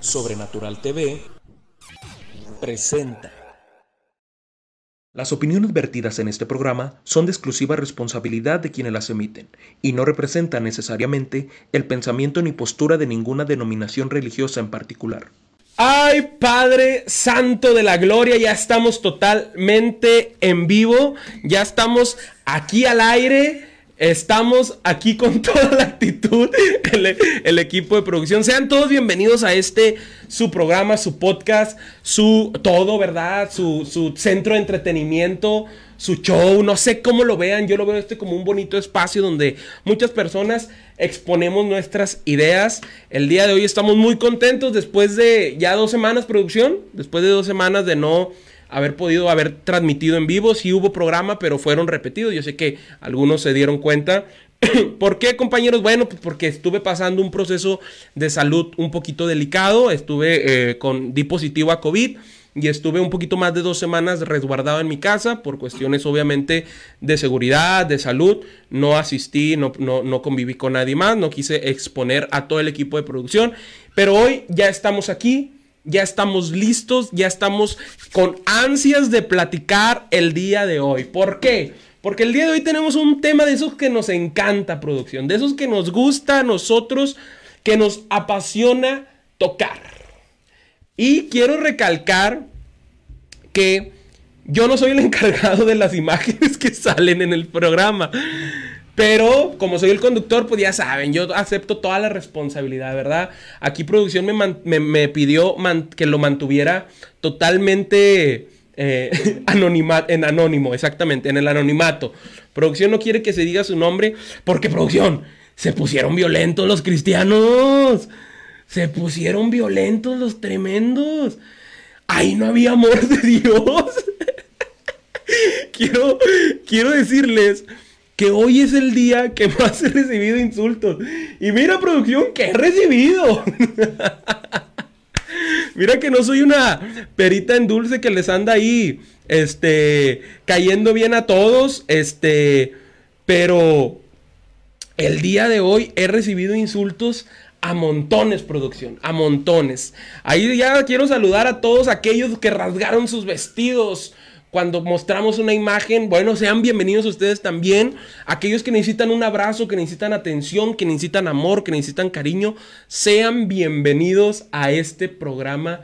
Sobrenatural TV presenta. Las opiniones vertidas en este programa son de exclusiva responsabilidad de quienes las emiten y no representan necesariamente el pensamiento ni postura de ninguna denominación religiosa en particular. Ay, Padre Santo de la Gloria, ya estamos totalmente en vivo, ya estamos aquí al aire. Estamos aquí con toda la actitud, el, equipo de producción. Sean todos bienvenidos a este, su programa, su podcast, su todo, ¿verdad? Su, su, centro de entretenimiento, su show, no sé cómo lo vean. Yo lo veo este como un bonito espacio donde muchas personas exponemos nuestras ideas. El día de hoy estamos muy contentos después de ya dos semanas producción, después de dos semanas de no haber podido haber transmitido en vivo. Sí hubo programa, pero fueron repetidos. Yo sé que algunos se dieron cuenta. ¿Por qué, compañeros? Bueno, pues porque estuve pasando un proceso de salud un poquito delicado. Estuve eh, con, di positivo a COVID y estuve un poquito más de dos semanas resguardado en mi casa por cuestiones obviamente de seguridad, de salud. No asistí, no, no, no conviví con nadie más, no quise exponer a todo el equipo de producción. Pero hoy ya estamos aquí ya estamos listos, ya estamos con ansias de platicar el día de hoy. ¿Por qué? Porque el día de hoy tenemos un tema de esos que nos encanta, producción, de esos que nos gusta a nosotros, que nos apasiona tocar. Y quiero recalcar que yo no soy el encargado de las imágenes que salen en el programa. Pero como soy el conductor, pues ya saben, yo acepto toda la responsabilidad, ¿verdad? Aquí producción me, pidió que lo mantuviera totalmente eh, en anónimo, exactamente, en el anonimato. Producción no quiere que se diga su nombre porque producción, se pusieron violentos los cristianos. Se pusieron violentos los tremendos. Ahí no había amor de Dios. quiero, quiero decirles que hoy es el día que más he recibido insultos. Y mira, producción, que he recibido. mira que no soy una perita en dulce que les anda ahí, este, cayendo bien a todos, este, pero el día de hoy he recibido insultos a montones, producción, a montones. Ahí ya quiero saludar a todos aquellos que rasgaron sus vestidos cuando mostramos una imagen, bueno, sean bienvenidos ustedes también. Aquellos que necesitan un abrazo, que necesitan atención, que necesitan amor, que necesitan cariño, sean bienvenidos a este programa,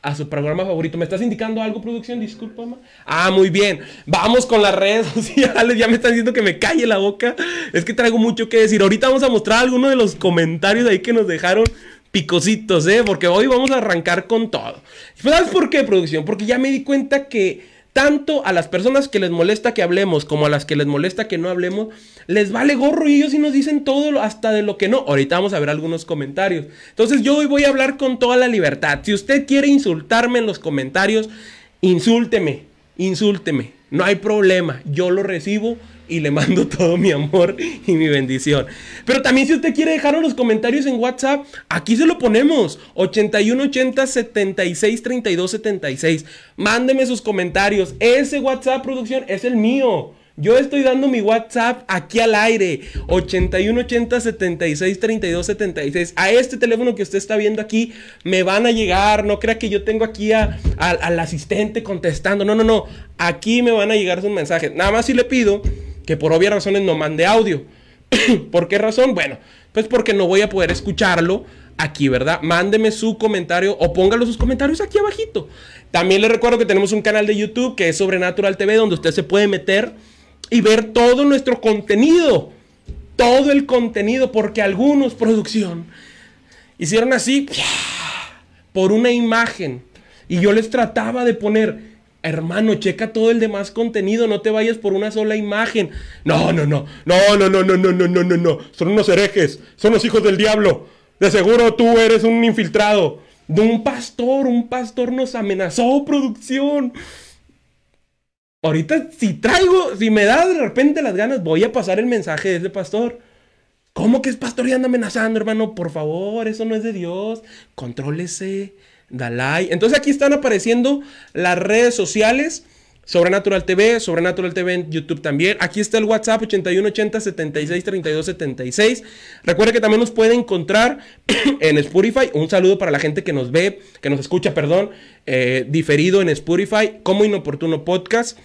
a su programa favorito. ¿Me estás indicando algo, producción? Disculpa, Ah, muy bien. Vamos con las redes sociales. Ya me están diciendo que me calle la boca. Es que traigo mucho que decir. Ahorita vamos a mostrar algunos de los comentarios ahí que nos dejaron picositos, ¿eh? Porque hoy vamos a arrancar con todo. ¿Sabes por qué, producción? Porque ya me di cuenta que tanto a las personas que les molesta que hablemos como a las que les molesta que no hablemos, les vale gorro y ellos sí nos dicen todo hasta de lo que no. Ahorita vamos a ver algunos comentarios. Entonces yo hoy voy a hablar con toda la libertad. Si usted quiere insultarme en los comentarios, insúlteme, insúlteme. No hay problema, yo lo recibo y le mando todo mi amor y mi bendición. Pero también si usted quiere dejarnos los comentarios en WhatsApp, aquí se lo ponemos. 8180 76 32 76. Mándeme sus comentarios. Ese WhatsApp producción es el mío. Yo estoy dando mi WhatsApp aquí al aire. 8180 76 32 76. A este teléfono que usted está viendo aquí me van a llegar. No crea que yo tengo aquí al asistente contestando. No, no, no. Aquí me van a llegar sus mensajes. Nada más si le pido que por obvias razones no mande audio. ¿Por qué razón? Bueno, pues porque no voy a poder escucharlo aquí, ¿verdad? Mándeme su comentario o póngalo sus comentarios aquí abajito. También les recuerdo que tenemos un canal de YouTube que es Sobrenatural TV donde usted se puede meter y ver todo nuestro contenido. Todo el contenido porque algunos, producción, hicieron así por una imagen. Y yo les trataba de poner Hermano, checa todo el demás contenido, no te vayas por una sola imagen. No, no, no, no, no, no, no, no, no, no, no, no. Son unos herejes, son los hijos del diablo. De seguro tú eres un infiltrado. De un pastor, un pastor nos amenazó, producción. Ahorita, si traigo, si me da de repente las ganas, voy a pasar el mensaje de ese pastor. ¿Cómo que es pastor y anda amenazando, hermano? Por favor, eso no es de Dios. Contrólese. Dalai. Entonces aquí están apareciendo las redes sociales. Sobrenatural TV, Sobrenatural TV en YouTube también. Aquí está el WhatsApp 8180 76 32 76. Recuerda que también nos puede encontrar en Spotify. Un saludo para la gente que nos ve, que nos escucha, perdón, eh, diferido en Spotify como Inoportuno Podcast.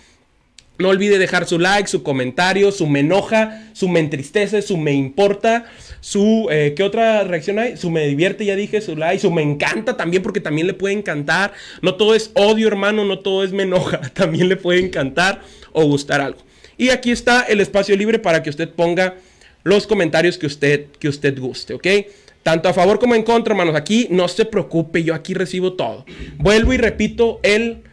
No olvide dejar su like, su comentario, su me enoja, su me entristece, su me importa, su... Eh, ¿Qué otra reacción hay? Su me divierte, ya dije, su like, su me encanta también porque también le puede encantar. No todo es odio, hermano, no todo es me enoja. También le puede encantar o gustar algo. Y aquí está el espacio libre para que usted ponga los comentarios que usted, que usted guste, ¿ok? Tanto a favor como en contra, hermanos. Aquí no se preocupe, yo aquí recibo todo. Vuelvo y repito el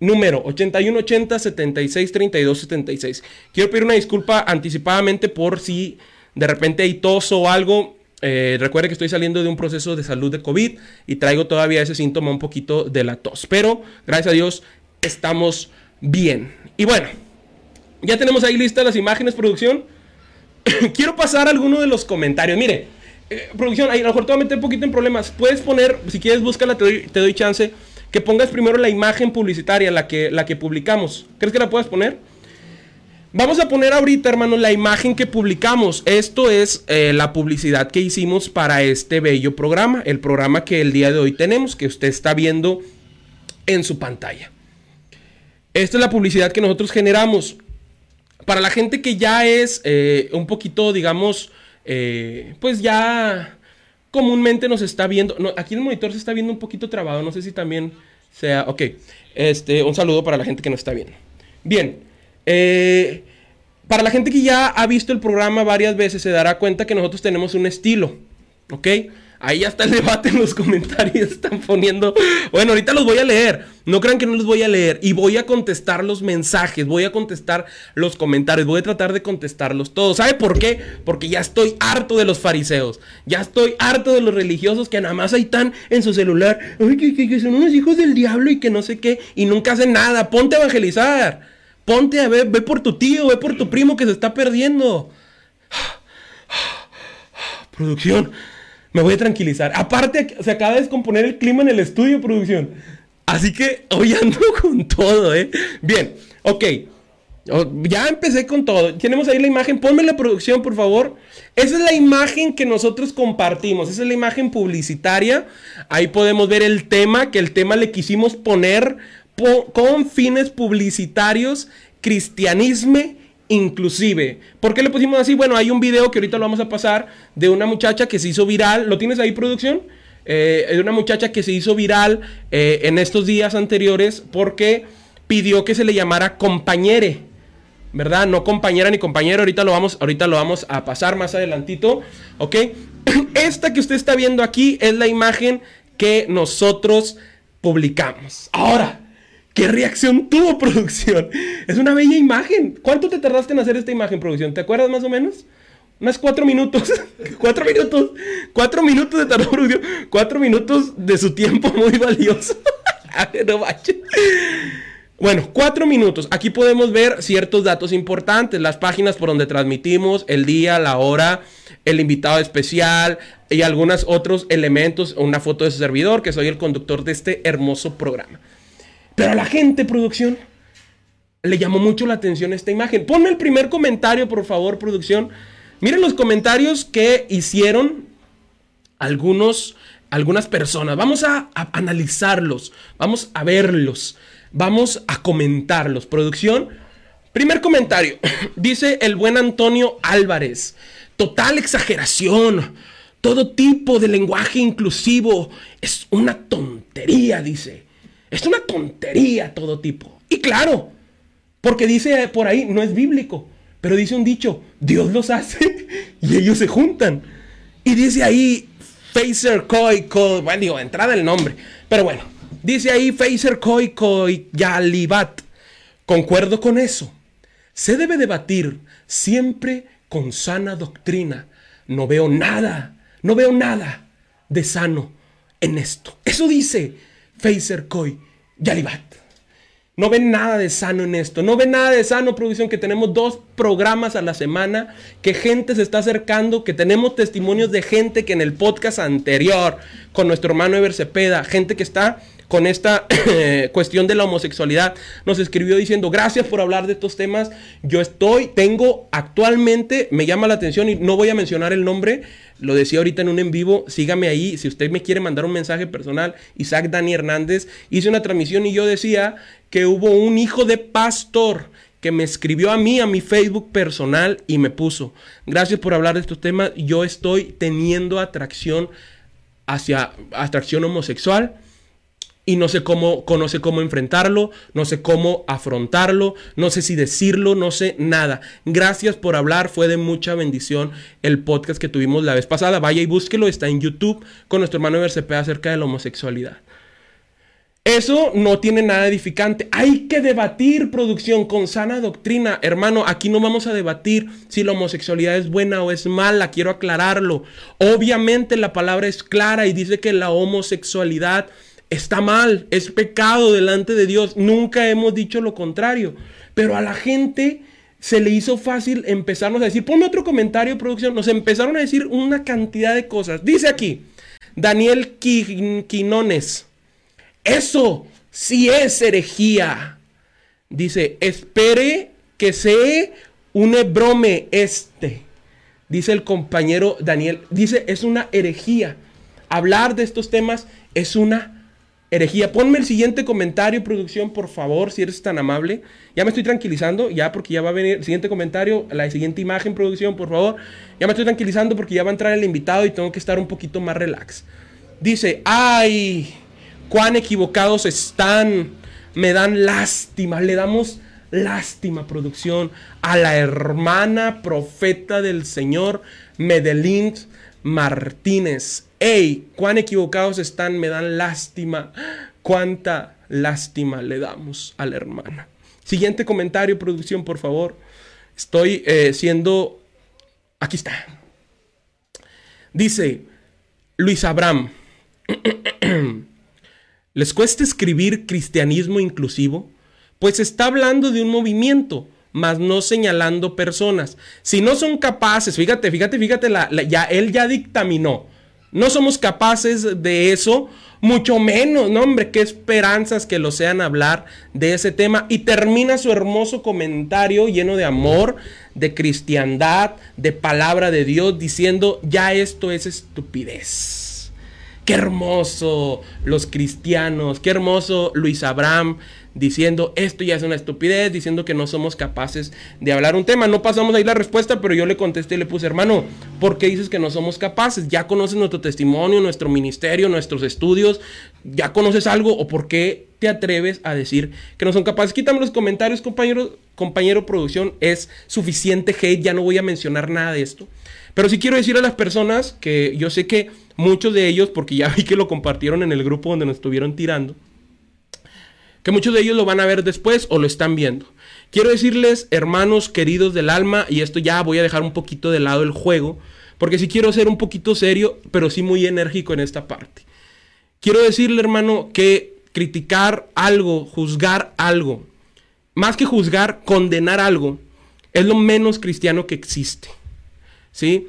Número 8180 76 32 76. Quiero pedir una disculpa anticipadamente por si de repente hay tos o algo. Eh, recuerde que estoy saliendo de un proceso de salud de COVID y traigo todavía ese síntoma un poquito de la tos. Pero gracias a Dios estamos bien. Y bueno, ya tenemos ahí listas las imágenes, producción. Quiero pasar a alguno de los comentarios. Mire, eh, producción, ahí a lo mejor te voy a meter un poquito en problemas. Puedes poner, si quieres, búscala, te te doy chance que pongas primero la imagen publicitaria, la que, la que publicamos. ¿Crees que la puedes poner? Vamos a poner ahorita, hermano, la imagen que publicamos. Esto es eh, la publicidad que hicimos para este bello programa, el programa que el día de hoy tenemos, que usted está viendo en su pantalla. Esta es la publicidad que nosotros generamos. Para la gente que ya es eh, un poquito, digamos, eh, pues ya comúnmente nos está viendo. aquí el monitor se está viendo un poquito trabado. No sé si también sea. Ok. Este, un saludo para la gente que nos está viendo. Bien. Eh, para la gente que ya ha visto el programa varias veces, se dará cuenta que nosotros tenemos un estilo. ¿Ok? Ahí ya está el debate en los comentarios. Están poniendo. Bueno, ahorita los voy a leer. No crean que no los voy a leer. Y voy a contestar los mensajes. Voy a contestar los comentarios. Voy a tratar de contestarlos todos. ¿Sabe por qué? Porque ya estoy harto de los fariseos. Ya estoy harto de los religiosos que nada más ahí están en su celular. Ay, que, son unos hijos del diablo y que no sé qué. Y nunca hacen nada. Ponte a evangelizar. Ponte a ver. Ve por tu tío. Ve por tu primo que se está perdiendo. Producción. Me voy a tranquilizar. Aparte, se acaba de descomponer el clima en el estudio, producción. Así que hoy ando con todo, ¿eh? Bien, ok. Ya empecé con todo. Tenemos ahí la imagen. Ponme la producción, por favor. Esa es la imagen que nosotros compartimos. Esa es la imagen publicitaria. Ahí podemos ver el tema, que el tema le quisimos poner con fines publicitarios, cristianismo inclusive. ¿Por qué le pusimos así? Bueno, hay un video que ahorita lo vamos a pasar de una muchacha que se hizo viral. ¿Lo tienes ahí, producción? Eh, de una muchacha que se hizo viral eh, en estos días anteriores porque pidió que se le llamara compañere. ¿Verdad? No compañera ni compañero. Ahorita lo vamos, ahorita lo vamos a pasar más adelantito. ¿Ok? Esta que usted está viendo aquí es la imagen que nosotros publicamos. Ahora, ¿Qué reacción tuvo producción? Es una bella imagen. ¿Cuánto te tardaste en hacer esta imagen, producción? ¿Te acuerdas más o menos? Unas cuatro minutos. cuatro minutos. Cuatro minutos de tardó producción. Cuatro minutos de su tiempo muy valioso. bueno, cuatro minutos. Aquí podemos ver ciertos datos importantes. Las páginas por donde transmitimos, el día, la hora, el invitado especial y algunos otros elementos. Una foto de su servidor, que soy el conductor de este hermoso programa. Pero a la gente, producción, le llamó mucho la atención esta imagen. Ponme el primer comentario, por favor, producción. Miren los comentarios que hicieron algunos, algunas personas. Vamos a, a analizarlos, vamos a verlos, vamos a comentarlos. Producción, primer comentario. Dice el buen Antonio Álvarez. Total exageración. Todo tipo de lenguaje inclusivo es una tontería, dice. Es una tontería todo tipo. Y claro, porque dice por ahí, no es bíblico, pero dice un dicho, Dios los hace y ellos se juntan. Y dice ahí, Facer Koi Koi, bueno, digo, entrada el nombre, pero bueno, dice ahí Facer Koi Koi Yalibat. Concuerdo con eso. Se debe debatir siempre con sana doctrina. No veo nada, no veo nada de sano en esto. Eso dice Facer Koi Yalibat. No ven nada de sano en esto. No ven nada de sano, producción, que tenemos dos programas a la semana, que gente se está acercando, que tenemos testimonios de gente que en el podcast anterior, con nuestro hermano Ever Cepeda, gente que está con esta cuestión de la homosexualidad, nos escribió diciendo, gracias por hablar de estos temas. Yo estoy, tengo actualmente, me llama la atención y no voy a mencionar el nombre, lo decía ahorita en un en vivo, sígame ahí, si usted me quiere mandar un mensaje personal, Isaac Dani Hernández, hice una transmisión y yo decía que hubo un hijo de pastor que me escribió a mí, a mi Facebook personal y me puso, gracias por hablar de estos temas, yo estoy teniendo atracción hacia atracción homosexual y no sé cómo, conoce cómo enfrentarlo, no sé cómo afrontarlo, no sé si decirlo, no sé nada. Gracias por hablar, fue de mucha bendición el podcast que tuvimos la vez pasada. Vaya y búsquelo, está en YouTube con nuestro hermano RCP acerca de la homosexualidad. Eso no tiene nada edificante. Hay que debatir producción con sana doctrina. Hermano, aquí no vamos a debatir si la homosexualidad es buena o es mala. Quiero aclararlo. Obviamente la palabra es clara y dice que la homosexualidad está mal, es pecado delante de Dios. Nunca hemos dicho lo contrario. Pero a la gente se le hizo fácil empezarnos a decir, ponme otro comentario, producción. Nos empezaron a decir una cantidad de cosas. Dice aquí, Daniel Quinones, eso sí es herejía. Dice, espere que sea un brome este. Dice el compañero Daniel, dice, es una herejía. Hablar de estos temas es una herejía. Ponme el siguiente comentario, producción, por favor, si eres tan amable. Ya me estoy tranquilizando, ya porque ya va a venir el siguiente comentario, la siguiente imagen, producción, por favor. Ya me estoy tranquilizando porque ya va a entrar el invitado y tengo que estar un poquito más relax. Dice, ay, cuán equivocados están. Me dan lástima, le damos lástima, producción, a la hermana profeta del Señor, Medellín Martínez. ¡Ey! ¡Cuán equivocados están! Me dan lástima. ¿Cuánta lástima le damos a la hermana? Siguiente comentario, producción, por favor. Estoy eh, siendo... Aquí está. Dice Luis Abraham. ¿Les cuesta escribir cristianismo inclusivo? Pues está hablando de un movimiento mas no señalando personas. Si no son capaces, fíjate, fíjate, fíjate, ya, él ya dictaminó. No somos capaces de eso, mucho menos, no hombre, qué esperanzas que lo sean hablar de ese tema. Y termina su hermoso comentario lleno de amor, de cristiandad, de palabra de Dios, diciendo, ya esto es estupidez. Qué hermoso los cristianos, qué hermoso Luis Abraham diciendo esto ya es una estupidez, diciendo que no somos capaces de hablar un tema. No pasamos ahí la respuesta, pero yo le contesté y le puse, hermano, ¿por qué dices que no somos capaces? Ya conoces nuestro testimonio, nuestro ministerio, nuestros estudios, ya conoces algo o por qué te atreves a decir que no son capaces. Quítame los comentarios, compañero, compañero producción, es suficiente hate, ya no voy a mencionar nada de esto. Pero sí quiero decir a las personas que yo sé que muchos de ellos, porque ya vi que lo compartieron en el grupo donde nos estuvieron tirando, que muchos de ellos lo van a ver después o lo están viendo. Quiero decirles, hermanos queridos del alma, y esto ya voy a dejar un poquito de lado el juego, porque sí quiero ser un poquito serio, pero sí muy enérgico en esta parte. Quiero decirle, hermano, que criticar algo, juzgar algo, más que juzgar, condenar algo, es lo menos cristiano que existe. ¿Sí?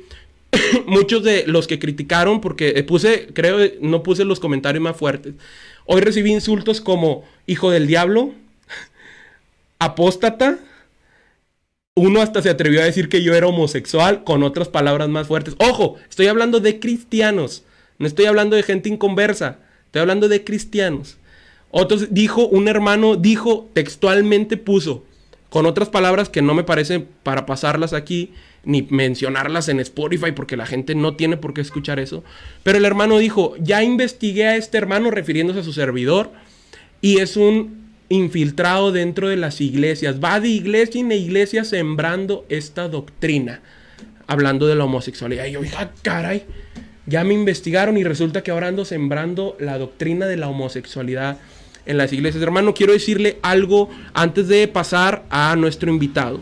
Muchos de los que criticaron, porque puse, creo, no puse los comentarios más fuertes, Hoy recibí insultos como hijo del diablo, apóstata. Uno hasta se atrevió a decir que yo era homosexual con otras palabras más fuertes. Ojo, estoy hablando de cristianos. No estoy hablando de gente inconversa. Estoy hablando de cristianos. Otros dijo, un hermano dijo, textualmente puso, con otras palabras que no me parece para pasarlas aquí, ni mencionarlas en Spotify porque la gente no tiene por qué escuchar eso. Pero el hermano dijo, ya investigué a este hermano refiriéndose a su servidor y es un infiltrado dentro de las iglesias. Va de iglesia en iglesia sembrando esta doctrina, hablando de la homosexualidad. Y yo dije, ah, caray, ya me investigaron y resulta que ahora ando sembrando la doctrina de la homosexualidad en las iglesias. Hermano, quiero decirle algo antes de pasar a nuestro invitado.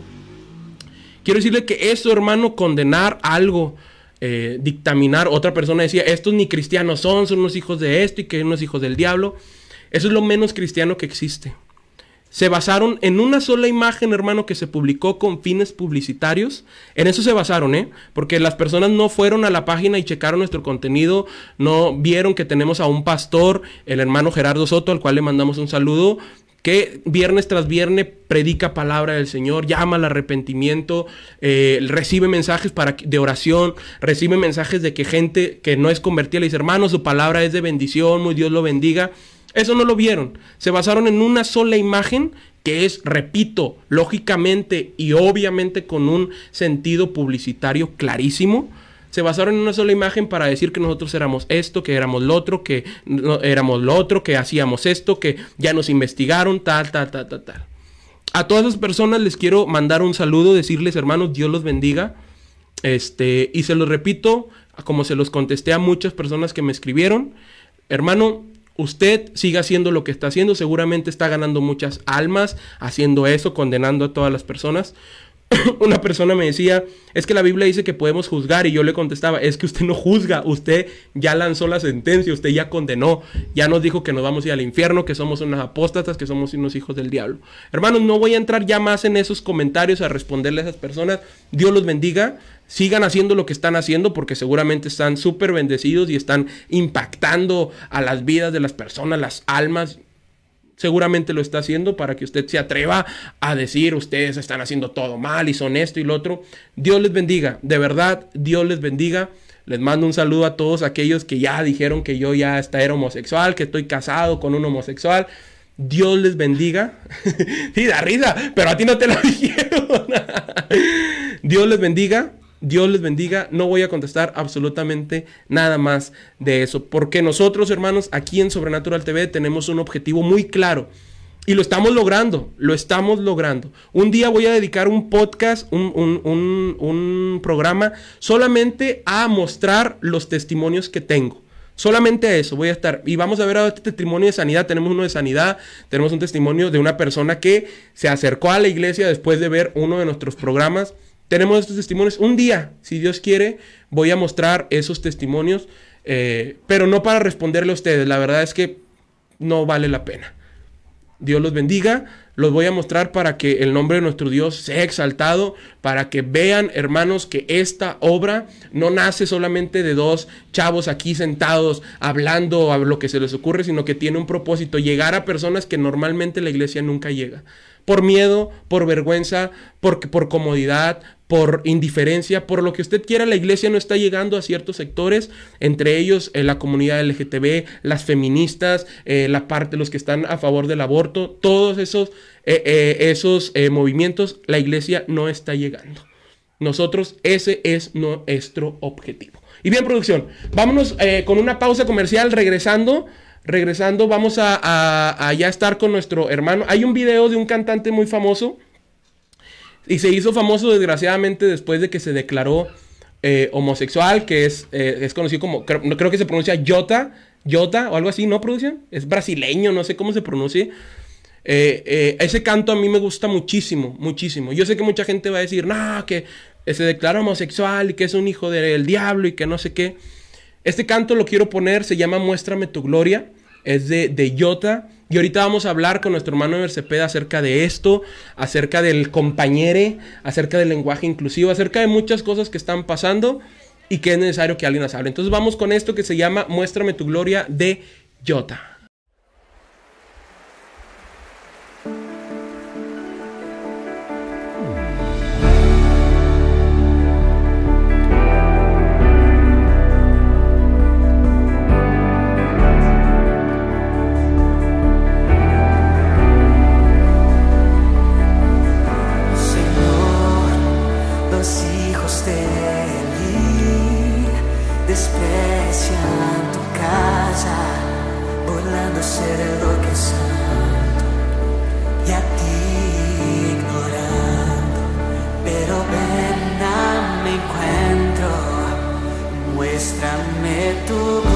Quiero decirle que eso, hermano, condenar algo, eh, dictaminar, otra persona decía, estos ni cristianos son, son unos hijos de esto y que unos hijos del diablo. Eso es lo menos cristiano que existe. Se basaron en una sola imagen, hermano, que se publicó con fines publicitarios. En eso se basaron, ¿eh? Porque las personas no fueron a la página y checaron nuestro contenido, no vieron que tenemos a un pastor, el hermano Gerardo Soto, al cual le mandamos un saludo, que viernes tras viernes predica palabra del Señor, llama al arrepentimiento, eh, recibe mensajes para, de oración, recibe mensajes de que gente que no es convertida le dice, hermano, su palabra es de bendición, muy Dios lo bendiga. Eso no lo vieron. Se basaron en una sola imagen que es, repito, lógicamente y obviamente con un sentido publicitario clarísimo. Se basaron en una sola imagen para decir que nosotros éramos esto, que éramos lo otro, que no, éramos lo otro, que hacíamos esto, que ya nos investigaron, tal, tal, tal, tal, tal. A todas esas personas les quiero mandar un saludo, decirles, hermanos, Dios los bendiga. Este, y se los repito, como se los contesté a muchas personas que me escribieron, hermano, usted siga haciendo lo que está haciendo, seguramente está ganando muchas almas haciendo eso, condenando a todas las personas. Una persona me decía, es que la Biblia dice que podemos juzgar y yo le contestaba, es que usted no juzga, usted ya lanzó la sentencia, usted ya condenó, ya nos dijo que nos vamos a ir al infierno, que somos unas apóstatas, que somos unos hijos del diablo. Hermanos, no voy a entrar ya más en esos comentarios a responderle a esas personas. Dios los bendiga sigan haciendo lo que están haciendo porque seguramente están súper bendecidos y están impactando a las vidas de las personas, las almas. Seguramente lo está haciendo para que usted se atreva a decir, ustedes están haciendo todo mal y son esto y lo otro. Dios les bendiga, de verdad, Dios les bendiga. Les mando un saludo a todos aquellos que ya dijeron que yo ya era homosexual, que estoy casado con un homosexual. Dios les bendiga. sí, da risa, pero a ti no te lo dijeron. Dios les bendiga. Dios les bendiga. No voy a contestar absolutamente nada más de eso. Porque nosotros, hermanos, aquí en Sobrenatural TV tenemos un objetivo muy claro. Y lo estamos logrando, lo estamos logrando. Un día voy a dedicar un podcast, un, un, programa solamente a mostrar los testimonios que tengo. Solamente a eso voy a estar. Y vamos a ver a este testimonio de sanidad. Tenemos uno de sanidad. Tenemos un testimonio de una persona que se acercó a la iglesia después de ver uno de nuestros programas tenemos estos testimonios. Un día, si Dios quiere, voy a mostrar esos testimonios, eh, pero no para responderle a ustedes. La verdad es que no vale la pena. Dios los bendiga. Los voy a mostrar para que el nombre de nuestro Dios sea exaltado, para que vean, hermanos, que esta obra no nace solamente de dos chavos aquí sentados hablando a lo que se les ocurre, sino que tiene un propósito, llegar a personas que normalmente la iglesia nunca llega. Por miedo, por vergüenza, por, por comodidad, por indiferencia, por lo que usted quiera, la iglesia no está llegando a ciertos sectores, entre ellos eh, la comunidad LGTB, las feministas, eh, la parte, los que están a favor del aborto, todos esos, eh, esos movimientos, la iglesia no está llegando. Nosotros, ese es nuestro objetivo. Y bien, producción, vámonos con una pausa comercial, regresando. Regresando, vamos a, ya estar con nuestro hermano. Hay un video de un cantante muy famoso y se hizo famoso desgraciadamente después de que se declaró eh, homosexual, que es, eh, es conocido como, creo, creo, que se pronuncia Jota, Jota o algo así, ¿no, producción? Es brasileño, no sé cómo se pronuncia. Eh, ese canto a mí me gusta muchísimo, muchísimo. Yo sé que mucha gente va a decir, no, que se declara homosexual y que es un hijo del diablo y que no sé qué. Este canto lo quiero poner, se llama Muéstrame tu gloria, es de, de. Y ahorita vamos a hablar con nuestro hermano Ever acerca de esto, acerca del compañere, acerca del lenguaje inclusivo, acerca de muchas cosas que están pasando y que es necesario que alguien las hable. Entonces vamos con esto que se llama Muéstrame tu gloria de Jota. tu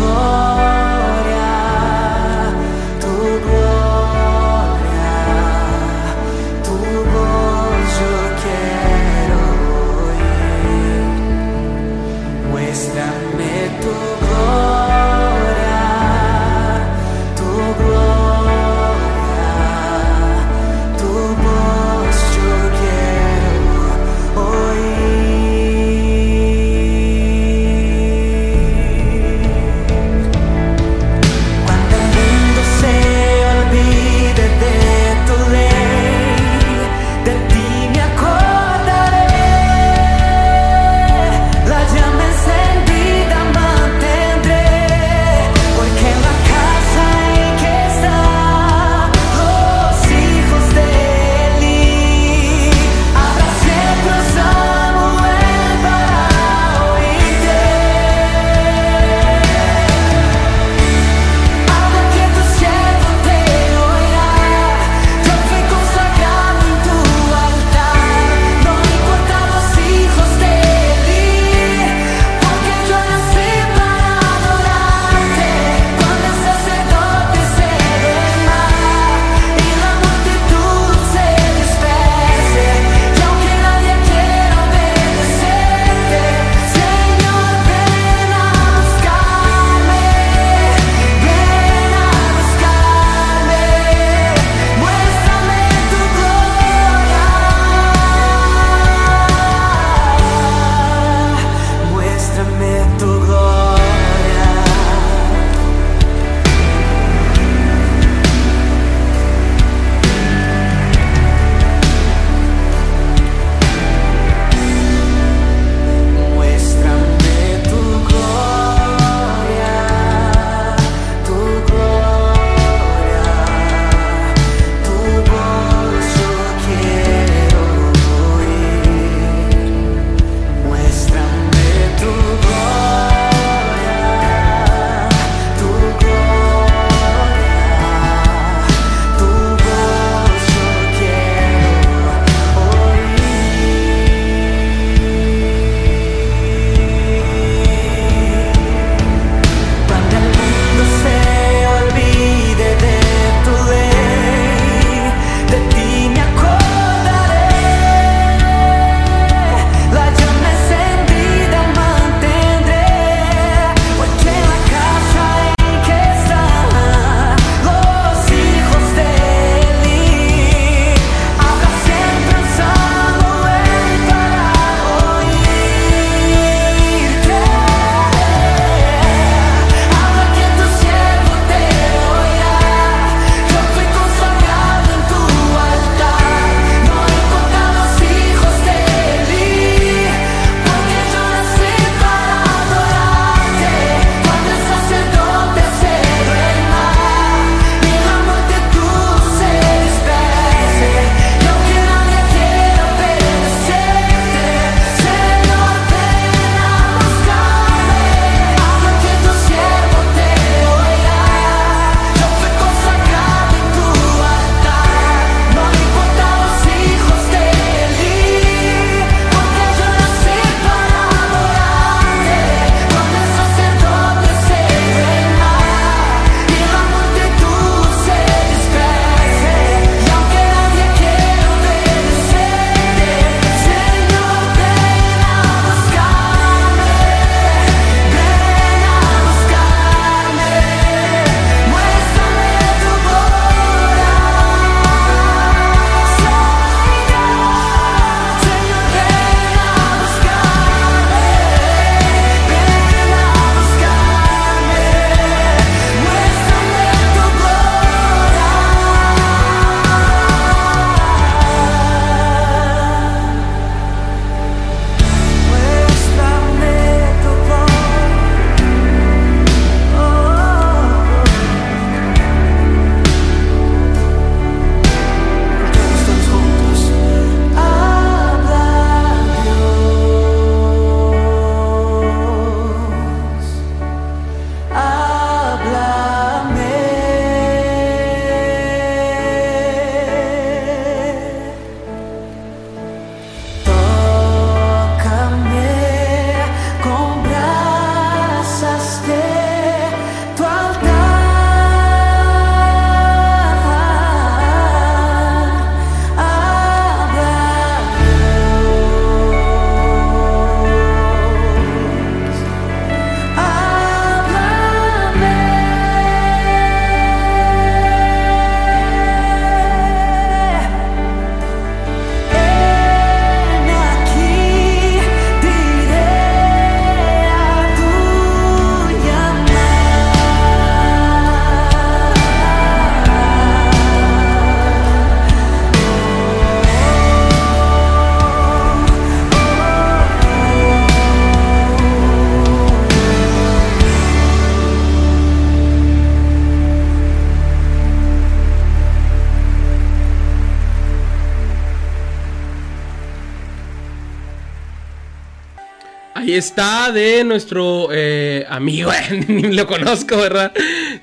Y está de nuestro eh, amigo, ni lo conozco, ¿verdad?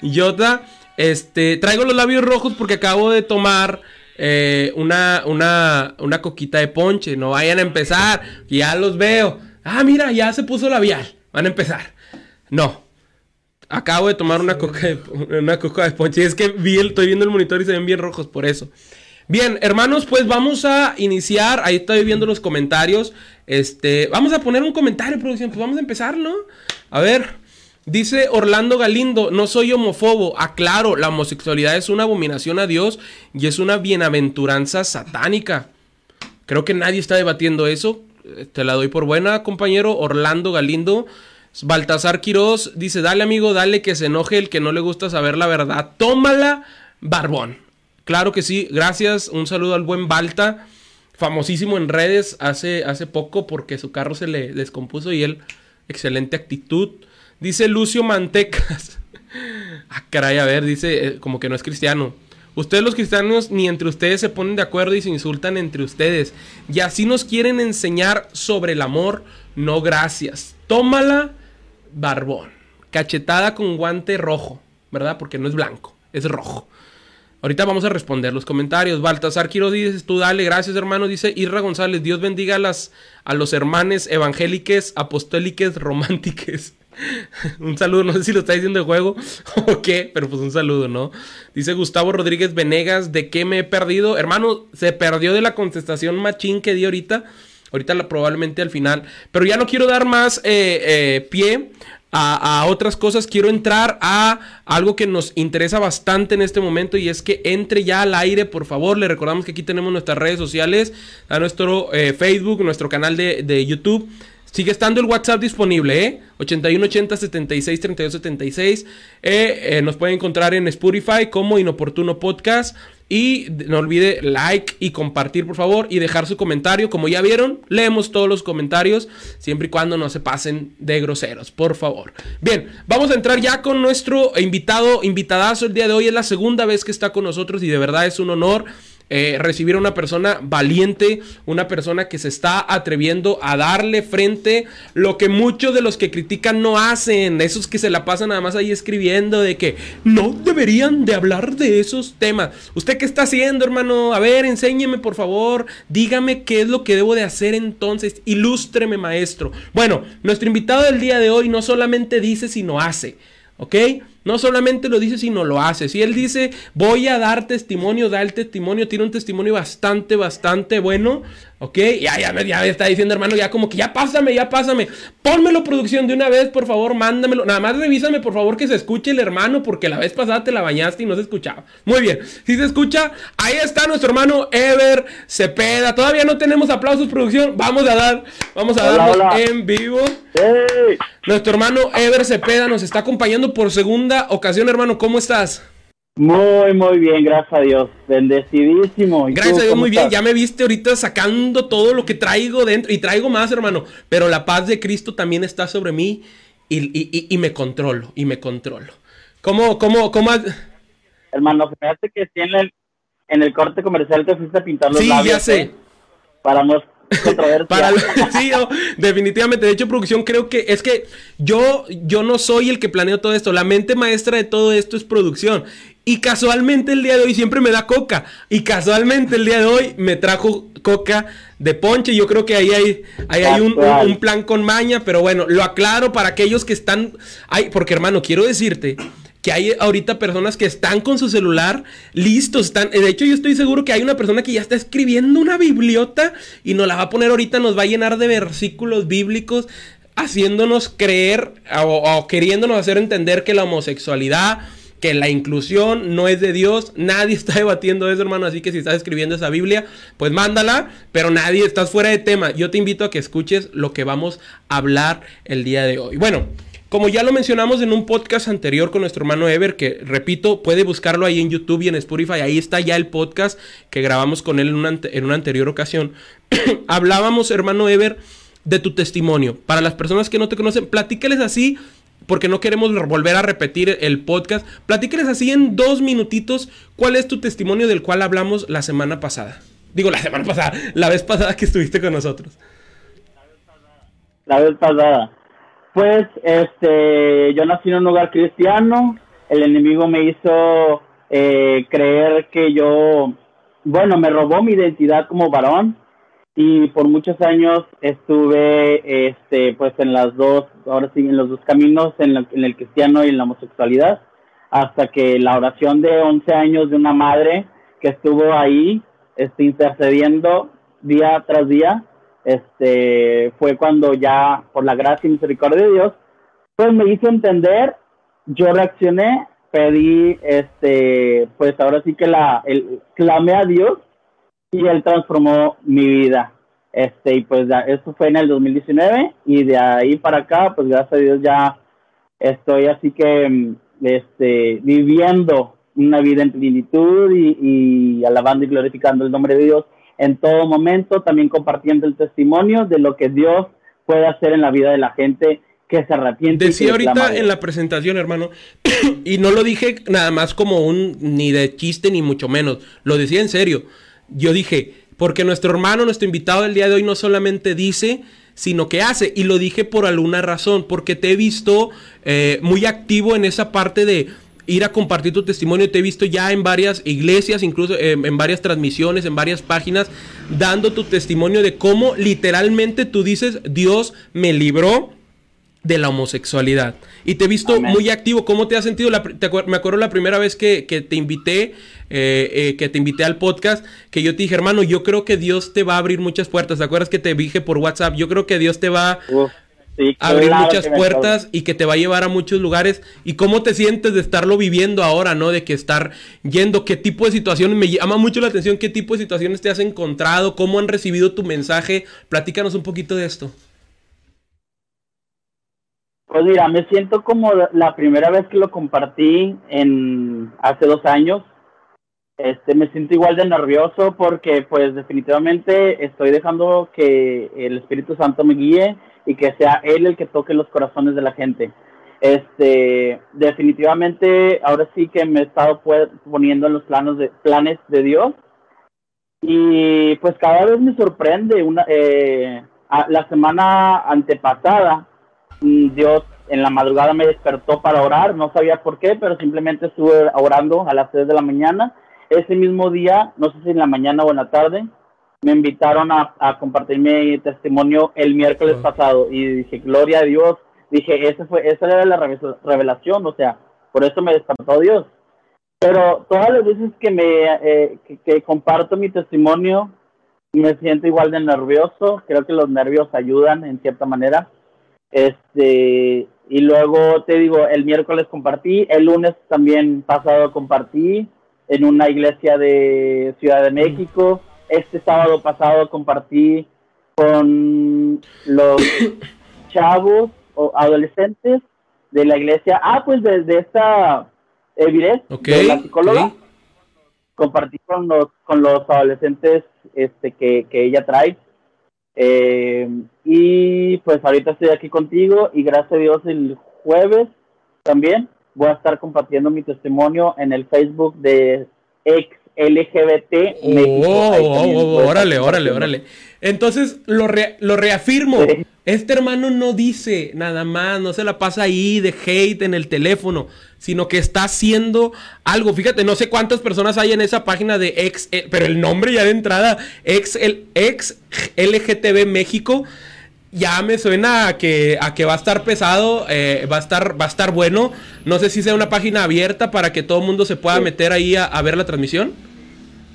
Yota. Este, traigo los labios rojos porque acabo de tomar eh, una, una, una coquita de ponche. No vayan a empezar, ya los veo. Ah, mira, ya se puso labial. Van a empezar. No. Acabo de tomar una coca de, una coca de ponche. Es que vi estoy viendo el monitor y se ven bien rojos por eso. Bien, hermanos, pues vamos a iniciar. Ahí estoy viendo los comentarios. Este, vamos a poner un comentario, producción. Pues vamos a empezar, ¿no? A ver. Dice Orlando Galindo, no soy homófobo. Aclaro, la homosexualidad es una abominación a Dios y es una bienaventuranza satánica. Creo que nadie está debatiendo eso. Te la doy por buena, compañero. Orlando Galindo. Baltasar Quiroz dice, dale amigo, dale que se enoje el que no le gusta saber la verdad. Tómala, barbón. Claro que sí, gracias. Un saludo al buen Balta, famosísimo en redes hace, hace poco porque su carro se le descompuso y él, excelente actitud. Dice Lucio Mantecas. ah, caray, a ver, dice, eh, como que no es cristiano. Ustedes los cristianos ni entre ustedes se ponen de acuerdo y se insultan entre ustedes. Y así nos quieren enseñar sobre el amor. No gracias. Tómala, barbón. Cachetada con guante rojo, ¿verdad? Porque no es blanco, es rojo. Ahorita vamos a responder los comentarios. Baltasar Quiroz dice, tú dale, gracias hermano. Dice Irra González, Dios bendiga a, las, a los hermanes evangéliques, apostóliques, romántiques. un saludo, no sé si lo está diciendo de juego o qué, pero pues un saludo, ¿no? Dice Gustavo Rodríguez Venegas, ¿de qué me he perdido? Hermano, se perdió de la contestación machín que di ahorita. Ahorita probablemente al final. Pero ya no quiero dar más eh, eh, pie a, otras cosas, quiero entrar a algo que nos interesa bastante en este momento y es que entre ya al aire, por favor. Le recordamos que aquí tenemos nuestras redes sociales, a nuestro eh, Facebook, nuestro canal de, de YouTube. Sigue estando el WhatsApp disponible, ¿eh? 8180 76 32 76. nos pueden encontrar en Spotify como Inoportuno Podcast. Y no olvide like y compartir, por favor, y dejar su comentario. Como ya vieron, leemos todos los comentarios, siempre y cuando no se pasen de groseros, por favor. Bien, vamos a entrar ya con nuestro invitado, invitadazo el día de hoy. Es la segunda vez que está con nosotros y de verdad es un honor eh, recibir a una persona valiente, una persona que se está atreviendo a darle frente lo que muchos de los que critican no hacen, esos que se la pasan nada más ahí escribiendo de que no deberían de hablar de esos temas. ¿Usted qué está haciendo, hermano? A ver, enséñeme por favor, dígame qué es lo que debo de hacer entonces, ilústreme, maestro. Bueno, nuestro invitado del día de hoy no solamente dice, sino hace. ¿Ok? No solamente lo dice, sino lo hace. Si él dice, voy a dar testimonio, da el testimonio, tiene un testimonio bastante, bastante bueno. ¿Ok? Ya, ya, ya está diciendo, hermano, ya como que ya pásame, ya pásame. Pónmelo producción de una vez, por favor, mándamelo. Nada más revísame, por favor, que se escuche el hermano, porque la vez pasada te la bañaste y no se escuchaba. Muy bien, si se escucha, ahí está nuestro hermano Ever Cepeda. Todavía no tenemos aplausos, producción. Vamos a dar, vamos a darlos en vivo. Nuestro hermano Ever Cepeda nos está acompañando por segunda ocasión, hermano. ¿Cómo estás? Muy, muy bien, gracias a Dios. Bendecidísimo. Gracias a Dios, muy bien. Ya me viste ahorita sacando todo lo que traigo dentro. Y traigo más, hermano. Pero la paz de Cristo también está sobre mí. Y, me controlo, y me controlo. ¿Cómo, cómo, cómo? Hermano, fíjate que si en el, en el corte comercial te fuiste a pintar los sí, labios. Sí, ya sé. ¿eh? Para no para, sí, definitivamente. De hecho, producción, creo que es que yo, yo no soy el que planeo todo esto. La mente maestra de todo esto es producción. Y casualmente el día de hoy siempre me da coca. Y casualmente el día de hoy me trajo coca de ponche. Yo creo que ahí hay, ahí hay un, un, plan con maña. Pero bueno, lo aclaro para aquellos que están. Ay, porque hermano, quiero decirte que hay ahorita personas que están con su celular listos, están, de hecho yo estoy seguro que hay una persona que ya está escribiendo una bibliota y nos la va a poner ahorita, nos va a llenar de versículos bíblicos haciéndonos creer o, queriéndonos hacer entender que la homosexualidad, que la inclusión no es de Dios, nadie está debatiendo eso, hermano, así que si estás escribiendo esa Biblia, pues mándala, pero nadie, estás fuera de tema. Yo te invito a que escuches lo que vamos a hablar el día de hoy. Bueno, como ya lo mencionamos en un podcast anterior con nuestro hermano Ever, que repito, puede buscarlo ahí en YouTube y en Spotify, ahí está ya el podcast que grabamos con él en una, en una anterior ocasión. Hablábamos, hermano Ever, de tu testimonio. Para las personas que no te conocen, platícales así, porque no queremos volver a repetir el podcast. Platícales así en dos minutitos cuál es tu testimonio del cual hablamos la semana pasada. Digo, la semana pasada, la vez pasada que estuviste con nosotros. la vez pasada. Pues, este, yo nací en un hogar cristiano, el enemigo me hizo eh, creer que yo, bueno, me robó mi identidad como varón y por muchos años estuve, este, pues en las dos, ahora sí, en los dos caminos, en, en el cristiano y en la homosexualidad, hasta que la oración de 11 años de una madre que estuvo ahí, este, intercediendo día tras día, este, fue cuando ya, por la gracia y misericordia de Dios, pues me hizo entender, yo reaccioné, pedí, este, pues ahora sí que la, el, clamé a Dios y Él transformó mi vida. Este, y pues eso fue en el 2019 y de ahí para acá, pues gracias a Dios ya estoy así que, este, viviendo una vida en plenitud y, y alabando y glorificando el nombre de Dios en todo momento, también compartiendo el testimonio de lo que Dios puede hacer en la vida de la gente que se arrepiente. Decía ahorita en la presentación, hermano, y no lo dije nada más como un ni de chiste ni mucho menos, lo decía en serio. Yo dije, porque nuestro hermano, nuestro invitado del día de hoy no solamente dice, sino que hace. Y lo dije por alguna razón, porque te he visto eh, muy activo en esa parte de ir a compartir tu testimonio. Te he visto ya en varias iglesias, incluso eh, en varias transmisiones, en varias páginas, dando tu testimonio de cómo literalmente tú dices, Dios me libró de la homosexualidad. Y te he visto muy activo. ¿Cómo te has sentido? me acuerdo la primera vez que, te invité, eh, eh, que te invité al podcast, que yo te dije, hermano, yo creo que Dios te va a abrir muchas puertas. ¿Te acuerdas que te dije por WhatsApp? Yo creo que Dios te va abrir muchas puertas y que te va a llevar a muchos lugares. ¿Y cómo te sientes de estarlo viviendo ahora, no? De que estar yendo, qué tipo de situaciones, me llama mucho la atención, qué tipo de situaciones te has encontrado, cómo han recibido tu mensaje. Platícanos un poquito de esto. Pues mira, me siento como la primera vez que lo compartí en hace dos años. Este, me siento igual de nervioso porque pues definitivamente estoy dejando que el Espíritu Santo me guíe y que sea él el que toque los corazones de la gente. Este, definitivamente ahora sí que me he estado poniendo en los planos de, planes de Dios y pues cada vez me sorprende. Una, eh, la semana antepasada, Dios en la madrugada me despertó para orar, no sabía por qué, pero simplemente estuve orando a las 3 de la mañana. Ese mismo día, no sé si en la mañana o en la tarde, me invitaron a, compartir mi testimonio el miércoles pasado y dije, gloria a Dios, dije, ese fue, esa era la revelación, o sea, por eso me despertó Dios. Pero todas las veces que me eh, que, comparto mi testimonio, me siento igual de nervioso, creo que los nervios ayudan en cierta manera. Este, y luego te digo, el miércoles compartí, el lunes también pasado compartí en una iglesia de Ciudad de México este sábado pasado compartí con los chavos o adolescentes de la iglesia. Ah, pues desde esta Evides, de la psicóloga. Compartí con los, con los adolescentes este, que, ella trae. Eh, y pues ahorita estoy aquí contigo y gracias a Dios el jueves también voy a estar compartiendo mi testimonio en el Facebook de ex LGBT. Oh, oh, oh, órale, órale, órale. Entonces lo, lo reafirmo. Este hermano no dice nada más, no se la pasa ahí de hate en el teléfono, sino que está haciendo algo. Fíjate, no sé cuántas personas hay en esa página de ex, eh, pero el nombre ya de entrada, ex, el, ex LGTB México ya me suena a que, a que va a estar pesado, eh, va, a estar, va a estar bueno. No sé si sea una página abierta para que todo el mundo se pueda meter ahí a ver la transmisión.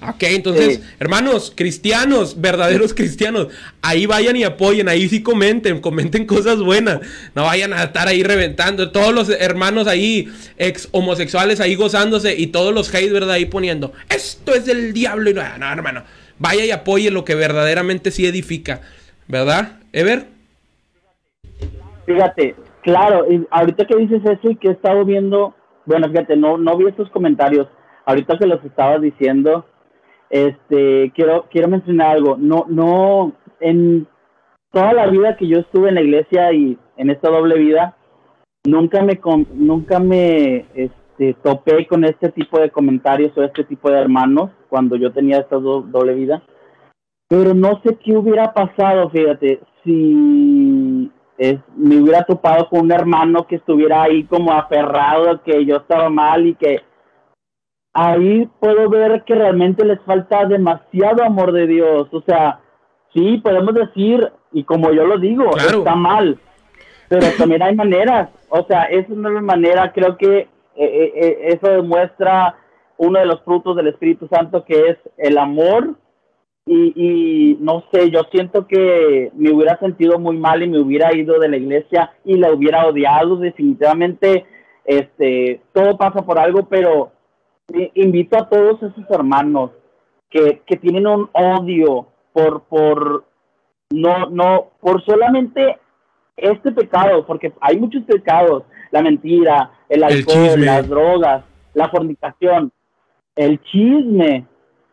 Ok, entonces, hermanos, cristianos, verdaderos cristianos, ahí vayan y apoyen, ahí sí comenten, comenten cosas buenas, no vayan a estar ahí reventando, todos los hermanos ahí, ex homosexuales ahí gozándose y todos los hate, ¿verdad? Ahí poniendo, esto es del diablo y no, no, hermano, vaya y apoye lo que verdaderamente sí edifica, ¿verdad? Ever. Fíjate, claro, y ahorita que dices eso y que he estado viendo, bueno, fíjate, no, no vi estos comentarios, ahorita que los estabas diciendo, este, quiero, quiero mencionar algo. No, no, en toda la vida que yo estuve en la iglesia y en esta doble vida, nunca me, nunca me, este, topé con este tipo de comentarios o este tipo de hermanos cuando yo tenía esta doble vida. Pero no sé qué hubiera pasado, fíjate, si me hubiera topado con un hermano que estuviera ahí como aferrado que yo estaba mal y que ahí puedo ver que realmente les falta demasiado amor de Dios. O sea, sí, podemos decir, y como yo lo digo, está mal, pero también hay maneras. O sea, esa no es manera, creo que eh, eh, eh, eso demuestra uno de los frutos del Espíritu Santo que es el amor y, y, no sé, yo siento que me hubiera sentido muy mal y me hubiera ido de la iglesia y la hubiera odiado definitivamente. Este, todo pasa por algo, pero invito a todos esos hermanos que, que tienen un odio por, por, no, no, por solamente este pecado, porque hay muchos pecados, la mentira, el alcohol, las drogas, la fornicación, el chisme,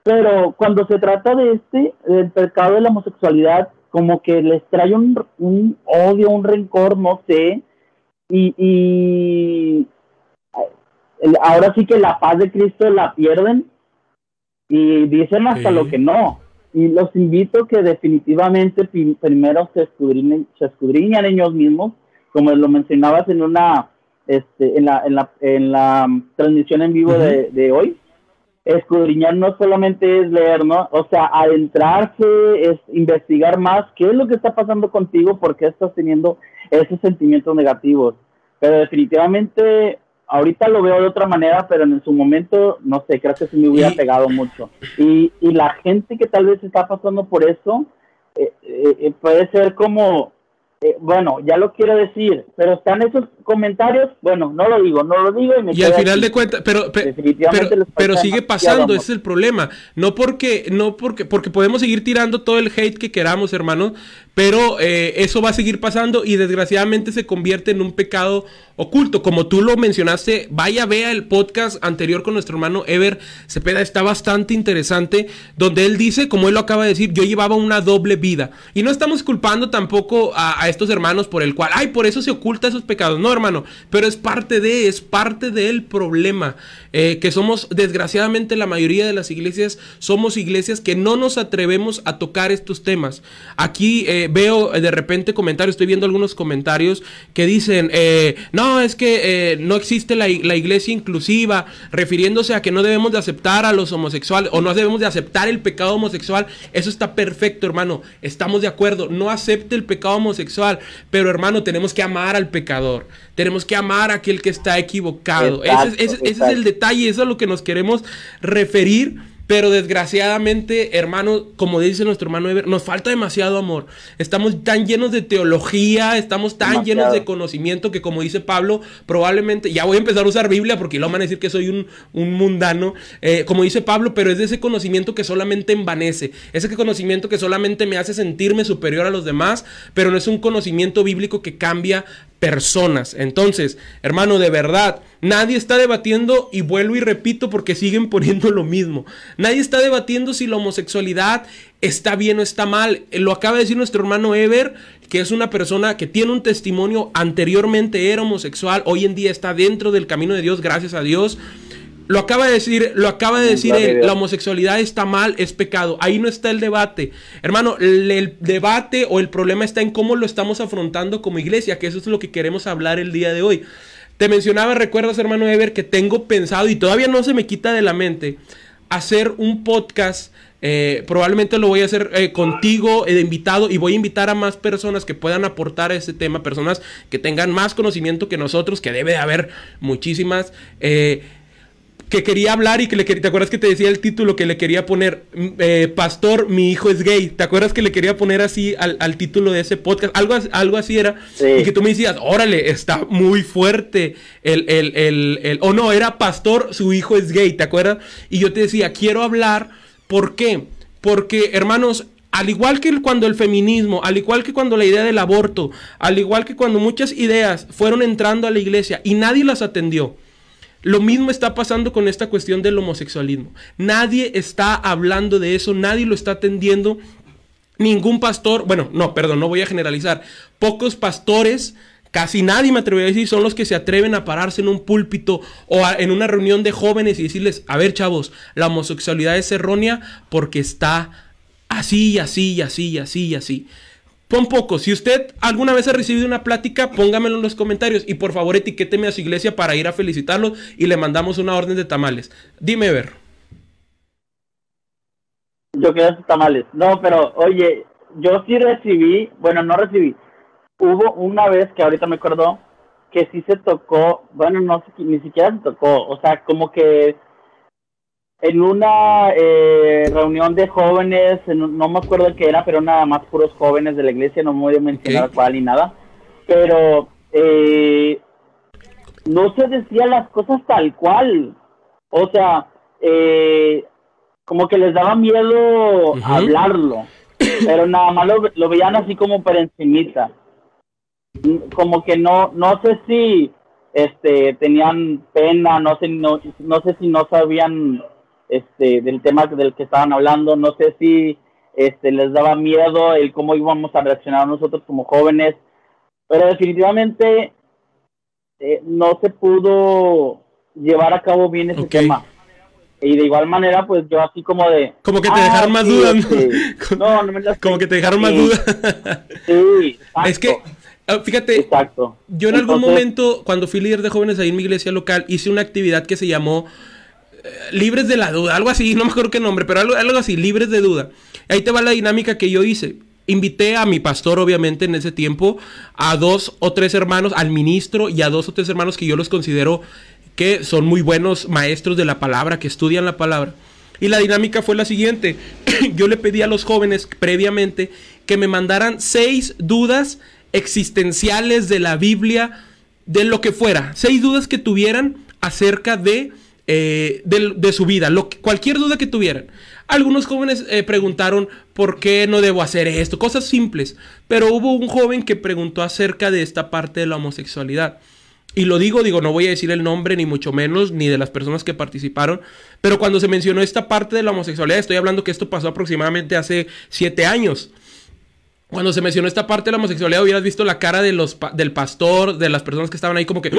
pero cuando se trata de este, del pecado de la homosexualidad, como que les trae un, un odio, un rencor, no sé, y, y ahora sí que la paz de Cristo la pierden y dicen hasta lo que no. Y los invito que definitivamente primero se escudriñen, se escudriñan ellos mismos, como lo mencionabas en una este, en la, en la, en la transmisión en vivo de, de, hoy, escudriñar no solamente es leer, ¿no? O sea, adentrarse, es investigar más qué es lo que está pasando contigo, por qué estás teniendo esos sentimientos negativos. Pero definitivamente, ahorita lo veo de otra manera, pero en su momento, no sé, creo que se me hubiera pegado mucho. Y, y la gente que tal vez está pasando por eso, eh, eh, eh puede ser como eh, bueno, ya lo quiero decir, pero están esos comentarios, bueno, no lo digo, no lo digo y me Y al final de cuentas, pero, pero, sigue pasando, ese es el problema. No porque, no porque, porque podemos seguir tirando todo el hate que queramos, hermano, pero eh, eso va a seguir pasando y desgraciadamente se convierte en un pecado oculto. Como tú lo mencionaste, vaya, vea el podcast anterior con nuestro hermano Ever Cepeda, está bastante interesante, donde él dice, como él lo acaba de decir, yo llevaba una doble vida. Y no estamos culpando tampoco a, estos hermanos por el cual, ay, por eso se oculta esos pecados. No, hermano, pero es parte de, es parte del problema. Eh, que somos, desgraciadamente, la mayoría de las iglesias somos iglesias que no nos atrevemos a tocar estos temas. Aquí eh, veo de repente comentarios, estoy viendo algunos comentarios que dicen, eh, no, es que no existe la, la, iglesia inclusiva, refiriéndose a que no debemos de aceptar a los homosexuales o no debemos de aceptar el pecado homosexual. Eso está perfecto, hermano. Estamos de acuerdo. No acepte el pecado homosexual, pero hermano, tenemos que amar al pecador. Tenemos que amar a aquel que está equivocado. ese, ese es el detalle, eso es a lo que nos queremos referir pero desgraciadamente, hermano, como dice nuestro hermano Eber, nos falta demasiado amor. Estamos tan llenos de teología, estamos tan llenos de conocimiento que como dice Pablo, probablemente, ya voy a empezar a usar Biblia porque lo van a decir que soy un, mundano, eh, como dice Pablo, pero es de ese conocimiento que solamente envanece, ese conocimiento que solamente me hace sentirme superior a los demás, pero no es un conocimiento bíblico que cambia personas. Entonces, hermano, de verdad, nadie está debatiendo, y vuelvo y repito porque siguen poniendo lo mismo, nadie está debatiendo si la homosexualidad está bien o está mal. Lo acaba de decir nuestro hermano Ever, que es una persona que tiene un testimonio, anteriormente era homosexual, hoy en día está dentro del camino de Dios, gracias a Dios. Lo acaba de decir, lo acaba de decir él, la homosexualidad está mal, es pecado. Ahí no está el debate. Hermano, el, debate o el problema está en cómo lo estamos afrontando como iglesia, que eso es lo que queremos hablar el día de hoy. Te mencionaba, recuerdas, hermano Ever, que tengo pensado y todavía no se me quita de la mente hacer un podcast. Eh, probablemente lo voy a hacer eh, contigo de invitado y voy a invitar a más personas que puedan aportar a ese tema, personas que tengan más conocimiento que nosotros, que debe de haber muchísimas. Eh, que quería hablar y que le quería, ¿te acuerdas que te decía el título que le quería poner, mm, eh, Pastor, mi hijo es gay? ¿Te acuerdas que le quería poner así al, título de ese podcast? Algo, algo así era. Y que tú me decías, órale, está muy fuerte el, el, el, el, o no, era Pastor, su hijo es gay, ¿te acuerdas? Y yo te decía, quiero hablar, ¿por qué? Porque, hermanos, al igual que cuando el feminismo, al igual que cuando la idea del aborto, al igual que cuando muchas ideas fueron entrando a la iglesia y nadie las atendió, lo mismo está pasando con esta cuestión del homosexualismo. Nadie está hablando de eso, nadie lo está atendiendo. Ningún pastor, bueno, no, perdón, no voy a generalizar. Pocos pastores, casi nadie me atrevería a decir, son los que se atreven a pararse en un púlpito o en una reunión de jóvenes y decirles, a ver chavos, la homosexualidad es errónea porque está así y así y así y así y así. Pon poco. Si usted alguna vez ha recibido una plática, póngamelo en los comentarios. Y por favor, etiquéteme a su iglesia para ir a felicitarlo y le mandamos una orden de tamales. Dime, ver. Yo quiero tamales. No, pero oye, yo sí recibí, bueno, no recibí. Hubo una vez que ahorita me acuerdo que sí se tocó, bueno, no ni siquiera se tocó, o sea, como que en una eh, reunión de jóvenes, no me acuerdo qué era, pero nada más puros jóvenes de la iglesia, no me voy a mencionar cuál ni nada, pero eh, no se decía las cosas tal cual, o sea, eh, como que les daba miedo hablarlo, pero nada más lo, lo, veían así como por encimita, como que no, no sé si este tenían pena, no sé, no, no sé si no sabían este, del tema del que estaban hablando. No sé si este, les daba miedo el cómo íbamos a reaccionar nosotros como jóvenes, pero definitivamente eh, no se pudo llevar a cabo bien ese tema. Y de igual manera, pues yo así como de... Como que te dejaron más dudas. no, no me Como que te dejaron más dudas. sí, Es que, ah, fíjate, exacto. yo en algún momento, cuando fui líder de jóvenes ahí en mi iglesia local, hice una actividad que se llamó libres de la duda, algo así, no me acuerdo qué nombre, pero algo, algo así, libres de duda. Ahí te va la dinámica que yo hice. Invité a mi pastor, obviamente, en ese tiempo, a dos o tres hermanos, al ministro y a dos o tres hermanos que yo los considero que son muy buenos maestros de la palabra, que estudian la palabra. Y la dinámica fue la siguiente. yo le pedí a los jóvenes previamente que me mandaran seis dudas existenciales de la Biblia, de lo que fuera. Seis dudas que tuvieran acerca de eh, de, su vida, lo, cualquier duda que tuvieran. Algunos jóvenes eh, preguntaron por qué no debo hacer esto, cosas simples, pero hubo un joven que preguntó acerca de esta parte de la homosexualidad. Y lo digo, digo, no voy a decir el nombre, ni mucho menos, ni de las personas que participaron, pero cuando se mencionó esta parte de la homosexualidad, estoy hablando que esto pasó aproximadamente hace siete años cuando se mencionó esta parte de la homosexualidad, hubieras visto la cara de los del pastor, de las personas que estaban ahí, como que,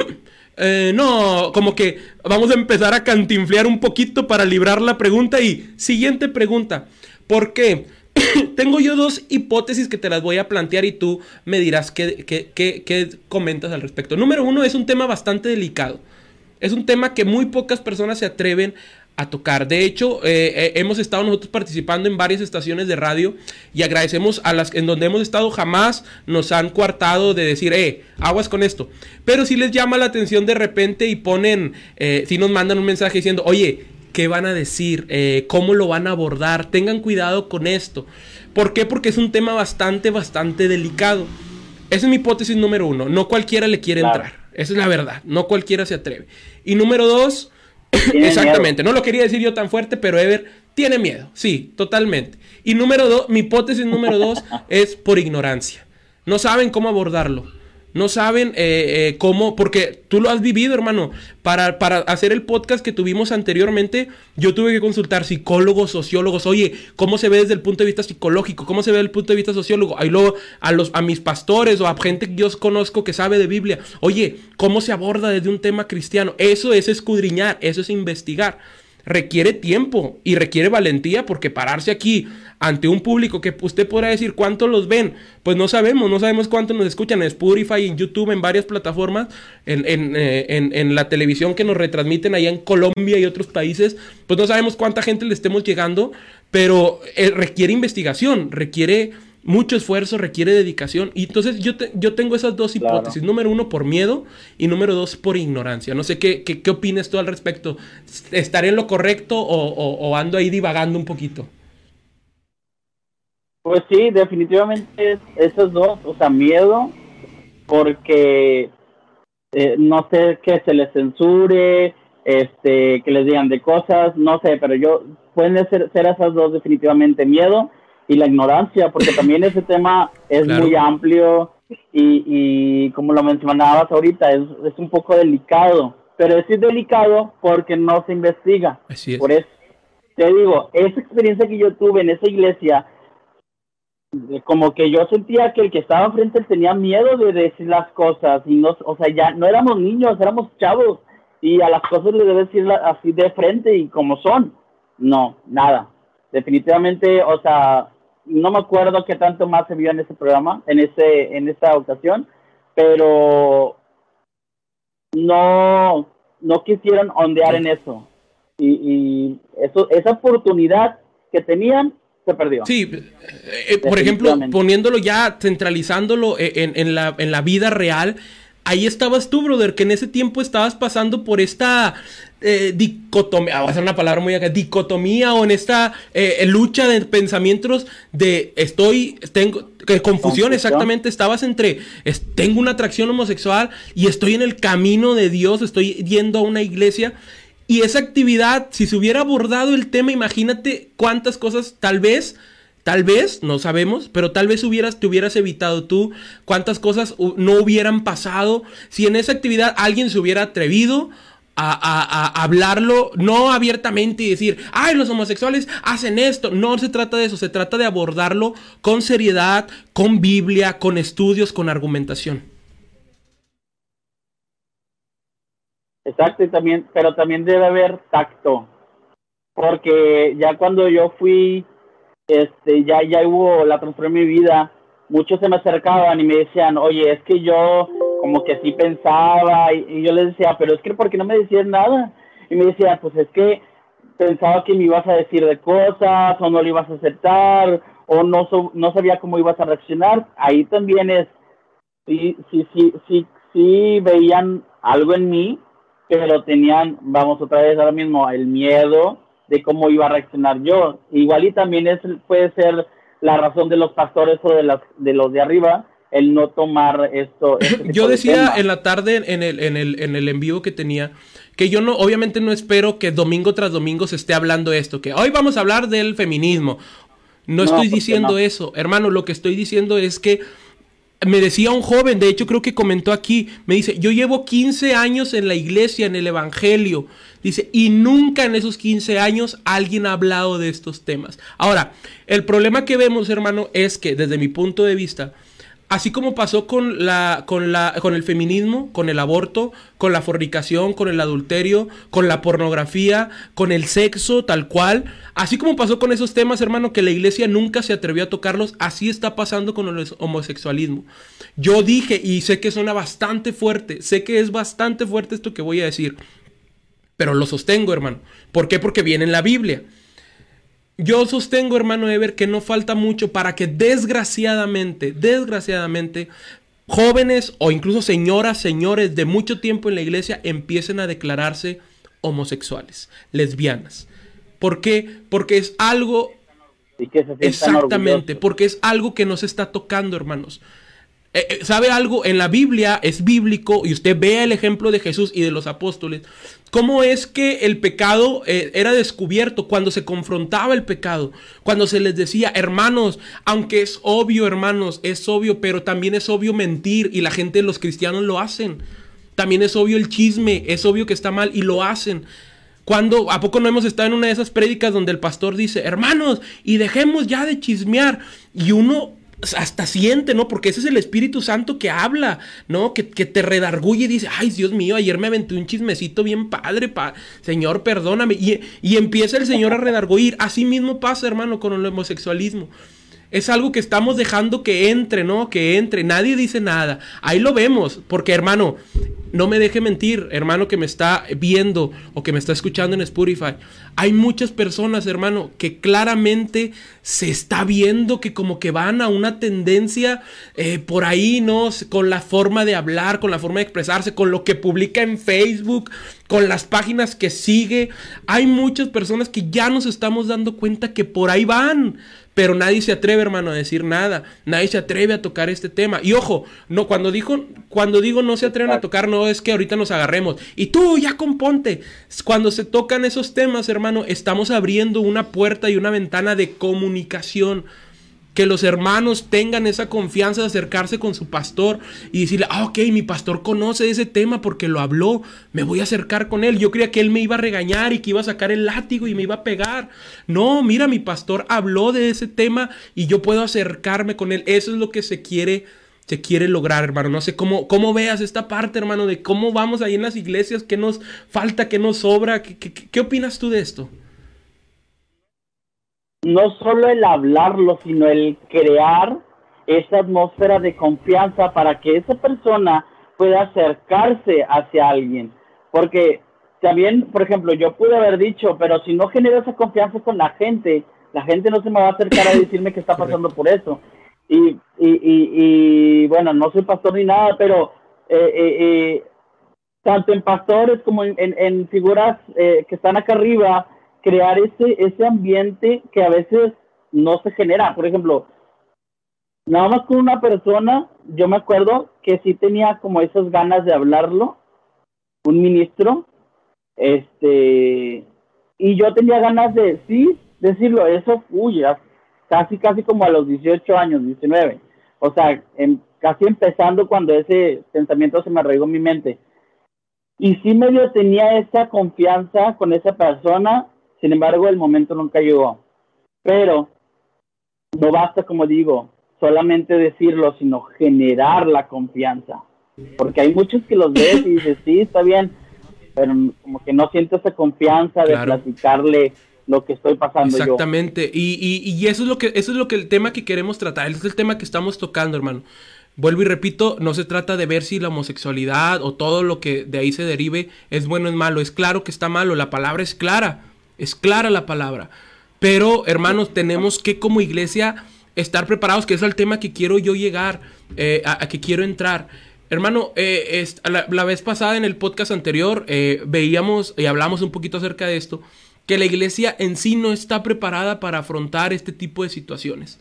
eh, no, como que vamos a empezar a cantinflear un poquito para librar la pregunta. Y siguiente pregunta, ¿por qué? Tengo yo dos hipótesis que te las voy a plantear y tú me dirás qué, qué, qué comentas al respecto. Número uno, es un tema bastante delicado. Es un tema que muy pocas personas se atreven a tocar. De hecho, eh, eh, hemos estado nosotros participando en varias estaciones de radio y agradecemos a las en donde hemos estado jamás nos han coartado de decir, eh, aguas con esto. Pero si les llama la atención de repente y ponen, eh, si nos mandan un mensaje diciendo, oye, ¿qué van a decir? ¿Cómo lo van a abordar? Tengan cuidado con esto. ¿Por qué? Porque es un tema bastante, bastante delicado. Esa es mi hipótesis número uno. No cualquiera le quiere entrar. Esa es la verdad. No cualquiera se atreve. Y número dos, Exactamente, no lo quería decir yo tan fuerte, pero Ever tiene miedo, sí, totalmente. Y número dos, mi hipótesis número dos es por ignorancia. No saben cómo abordarlo. No saben eh, eh, cómo, porque tú lo has vivido, hermano. Para, para, hacer el podcast que tuvimos anteriormente, yo tuve que consultar psicólogos, sociólogos. Oye, ¿cómo se ve desde el punto de vista psicológico? ¿Cómo se ve desde el punto de vista sociólogo? Ahí luego a, los, a mis pastores o a gente que yo conozco que sabe de Biblia. Oye, ¿cómo se aborda desde un tema cristiano? Eso es escudriñar, eso es investigar requiere tiempo y requiere valentía porque pararse aquí ante un público que usted podrá decir cuántos los ven, pues no sabemos, no sabemos cuántos nos escuchan en Spotify, en YouTube, en varias plataformas, en, en, eh, en, la televisión que nos retransmiten allá en Colombia y otros países, pues no sabemos cuánta gente le estemos llegando, pero eh, requiere investigación, requiere mucho esfuerzo, requiere dedicación. Y entonces yo, yo tengo esas dos hipótesis. Número uno, por miedo y número dos, por ignorancia. No sé qué, qué, qué opinas tú al respecto. ¿Estaré en lo correcto o, ando ahí divagando un poquito? Pues sí, definitivamente esos dos. O sea, miedo porque eh, no sé que se les censure, este, que les digan de cosas, no sé, pero yo pueden ser, ser esas dos definitivamente miedo y la ignorancia, porque también ese tema es muy amplio y, y, como lo mencionabas ahorita, es, es un poco delicado, pero es delicado porque no se investiga. Por eso te digo, esa experiencia que yo tuve en esa iglesia, como que yo sentía que el que estaba enfrente tenía miedo de decir las cosas y no, o sea, ya no éramos niños, éramos chavos y a las cosas le debes decir así de frente y como son. No, nada. Definitivamente, o sea, no me acuerdo qué tanto más se vio en ese programa, en ese, en esta ocasión, pero no, no quisieron ondear en eso. Y, y eso, esa oportunidad que tenían se perdió. Sí, eh, por ejemplo, poniéndolo ya, centralizándolo en, en, la, en la vida real, ahí estabas tú, brother, que en ese tiempo estabas pasando por esta eh, dicotomía, va a ser una palabra muy acá, dicotomía o en esta eh, lucha de pensamientos de estoy, tengo, que confusión, exactamente, estabas entre, tengo una atracción homosexual y estoy en el camino de Dios, estoy yendo a una iglesia. Y esa actividad, si se hubiera abordado el tema, imagínate cuántas cosas tal vez Tal vez, no sabemos, pero tal vez hubieras, te hubieras evitado tú cuántas cosas no hubieran pasado si en esa actividad alguien se hubiera atrevido a, hablarlo, no abiertamente y decir, ay, los homosexuales hacen esto. No se trata de eso, se trata de abordarlo con seriedad, con Biblia, con estudios, con argumentación. Exacto, y también, pero también debe haber tacto, porque ya cuando yo fui este, ya, ya hubo la transformación en mi vida, muchos se me acercaban y me decían, oye, es que yo como que así pensaba, y, yo les decía, pero es que ¿por qué no me decías nada? Y me decía, pues es que pensaba que me ibas a decir de cosas, o no lo ibas a aceptar, o no, no sabía cómo ibas a reaccionar. Ahí también es, sí, sí, sí, sí, sí veían algo en mí, pero tenían, vamos otra vez ahora mismo, el miedo de cómo iba a reaccionar yo. Igual y también es, puede ser la razón de los pastores o de, las, de los de arriba el no tomar esto. Este yo decía en la tarde en el, en, el, en el en vivo que tenía que yo no, obviamente no espero que domingo tras domingo se esté hablando esto, que hoy vamos a hablar del feminismo. No, estoy diciendo eso, hermano, lo que estoy diciendo es que me decía un joven, de hecho creo que comentó aquí, me dice, yo llevo 15 años en la iglesia, en el Evangelio, dice, y nunca en esos 15 años alguien ha hablado de estos temas. Ahora, el problema que vemos, hermano, es que desde mi punto de vista, Así como pasó con, la, con, la, con el feminismo, con el aborto, con la fornicación, con el adulterio, con la pornografía, con el sexo, tal cual. Así como pasó con esos temas, hermano, que la iglesia nunca se atrevió a tocarlos, así está pasando con el homosexualismo. Yo dije, y sé que suena bastante fuerte, sé que es bastante fuerte esto que voy a decir, pero lo sostengo, hermano. ¿Por qué? Porque viene en la Biblia. Yo sostengo, hermano Ever, que no falta mucho para que desgraciadamente, desgraciadamente, jóvenes o incluso señoras, señores de mucho tiempo en la iglesia empiecen a declararse homosexuales, lesbianas. ¿Por qué? Porque es algo... exactamente, porque es algo que nos está tocando, hermanos. Eh, eh, ¿Sabe algo? En la Biblia es bíblico y usted vea el ejemplo de Jesús y de los apóstoles. ¿Cómo es que el pecado eh, era descubierto cuando se confrontaba el pecado? Cuando se les decía, hermanos, aunque es obvio, hermanos, es obvio, pero también es obvio mentir y la gente, los cristianos lo hacen. También es obvio el chisme, es obvio que está mal y lo hacen. Cuando, ¿a poco no hemos estado en una de esas prédicas donde el pastor dice, hermanos, y dejemos ya de chismear? Y uno hasta siente, ¿no? Porque ese es el Espíritu Santo que habla, ¿no? Que, te redarguye y dice, ay, Dios mío, ayer me aventé un chismecito bien padre, pa Señor, perdóname. Y, y empieza el Señor a redarguir. Así mismo pasa, hermano, con el homosexualismo es algo que estamos dejando que entre, ¿no? Que entre. Nadie dice nada. Ahí lo vemos. Porque, hermano, no me deje mentir, hermano que me está viendo o que me está escuchando en Spotify. Hay muchas personas, hermano, que claramente se está viendo que como que van a una tendencia eh, por ahí, ¿no? Con la forma de hablar, con la forma de expresarse, con lo que publica en Facebook, con las páginas que sigue. Hay muchas personas que ya nos estamos dando cuenta que por ahí van. Pero nadie se atreve, hermano, a decir nada. Nadie se atreve a tocar este tema. Y ojo, no, cuando, dijo, cuando digo no se atreven a tocar, no es que ahorita nos agarremos. Y tú ya componte. Cuando se tocan esos temas, hermano, estamos abriendo una puerta y una ventana de comunicación que los hermanos tengan esa confianza de acercarse con su pastor y decirle, ah, ok, mi pastor conoce ese tema porque lo habló, me voy a acercar con él. Yo creía que él me iba a regañar y que iba a sacar el látigo y me iba a pegar. No, mira, mi pastor habló de ese tema y yo puedo acercarme con él. Eso es lo que se quiere, se quiere lograr, hermano. No sé cómo, cómo veas esta parte, hermano, de cómo vamos ahí en las iglesias, qué nos falta, qué nos sobra. ¿Qué, qué, qué opinas tú de esto? No solo el hablarlo, sino el crear esa atmósfera de confianza para que esa persona pueda acercarse hacia alguien. Porque también, por ejemplo, yo pude haber dicho, pero si no genero esa confianza con la gente, la gente no se me va a acercar a decirme que está pasando por eso. Y, y, y, y bueno, no soy pastor ni nada, pero eh, eh, eh, tanto en pastores como en, en, figuras que están acá arriba, crear ese, ese ambiente que a veces no se genera. Por ejemplo, nada más con una persona, yo me acuerdo que sí tenía como esas ganas de hablarlo, un ministro, este, y yo tenía ganas de, sí, decirlo, eso, uy, casi, casi como a los 18 años, 19. O sea, en, casi empezando cuando ese pensamiento se me arraigó mi mente. Y sí medio tenía esa confianza con esa persona, sin embargo el momento nunca llegó. Pero no basta, como digo, solamente decirlo, sino generar la confianza. Porque hay muchos que los ves y dices, sí, está bien, pero como que no siento esa confianza de platicarle lo que estoy pasando Exactamente. Y, y, y, eso es lo que eso es lo que el tema que queremos tratar, es el tema que estamos tocando, hermano. Vuelvo y repito, no se trata de ver si la homosexualidad o todo lo que de ahí se derive es bueno o es malo. Es claro que está malo, la palabra es clara, es clara la palabra. Pero, hermanos, tenemos que como iglesia estar preparados, que es el tema que quiero yo llegar, eh, a, que quiero entrar. Hermano, eh, la, vez pasada en el podcast anterior eh, veíamos y hablamos un poquito acerca de esto, que la iglesia en sí no está preparada para afrontar este tipo de situaciones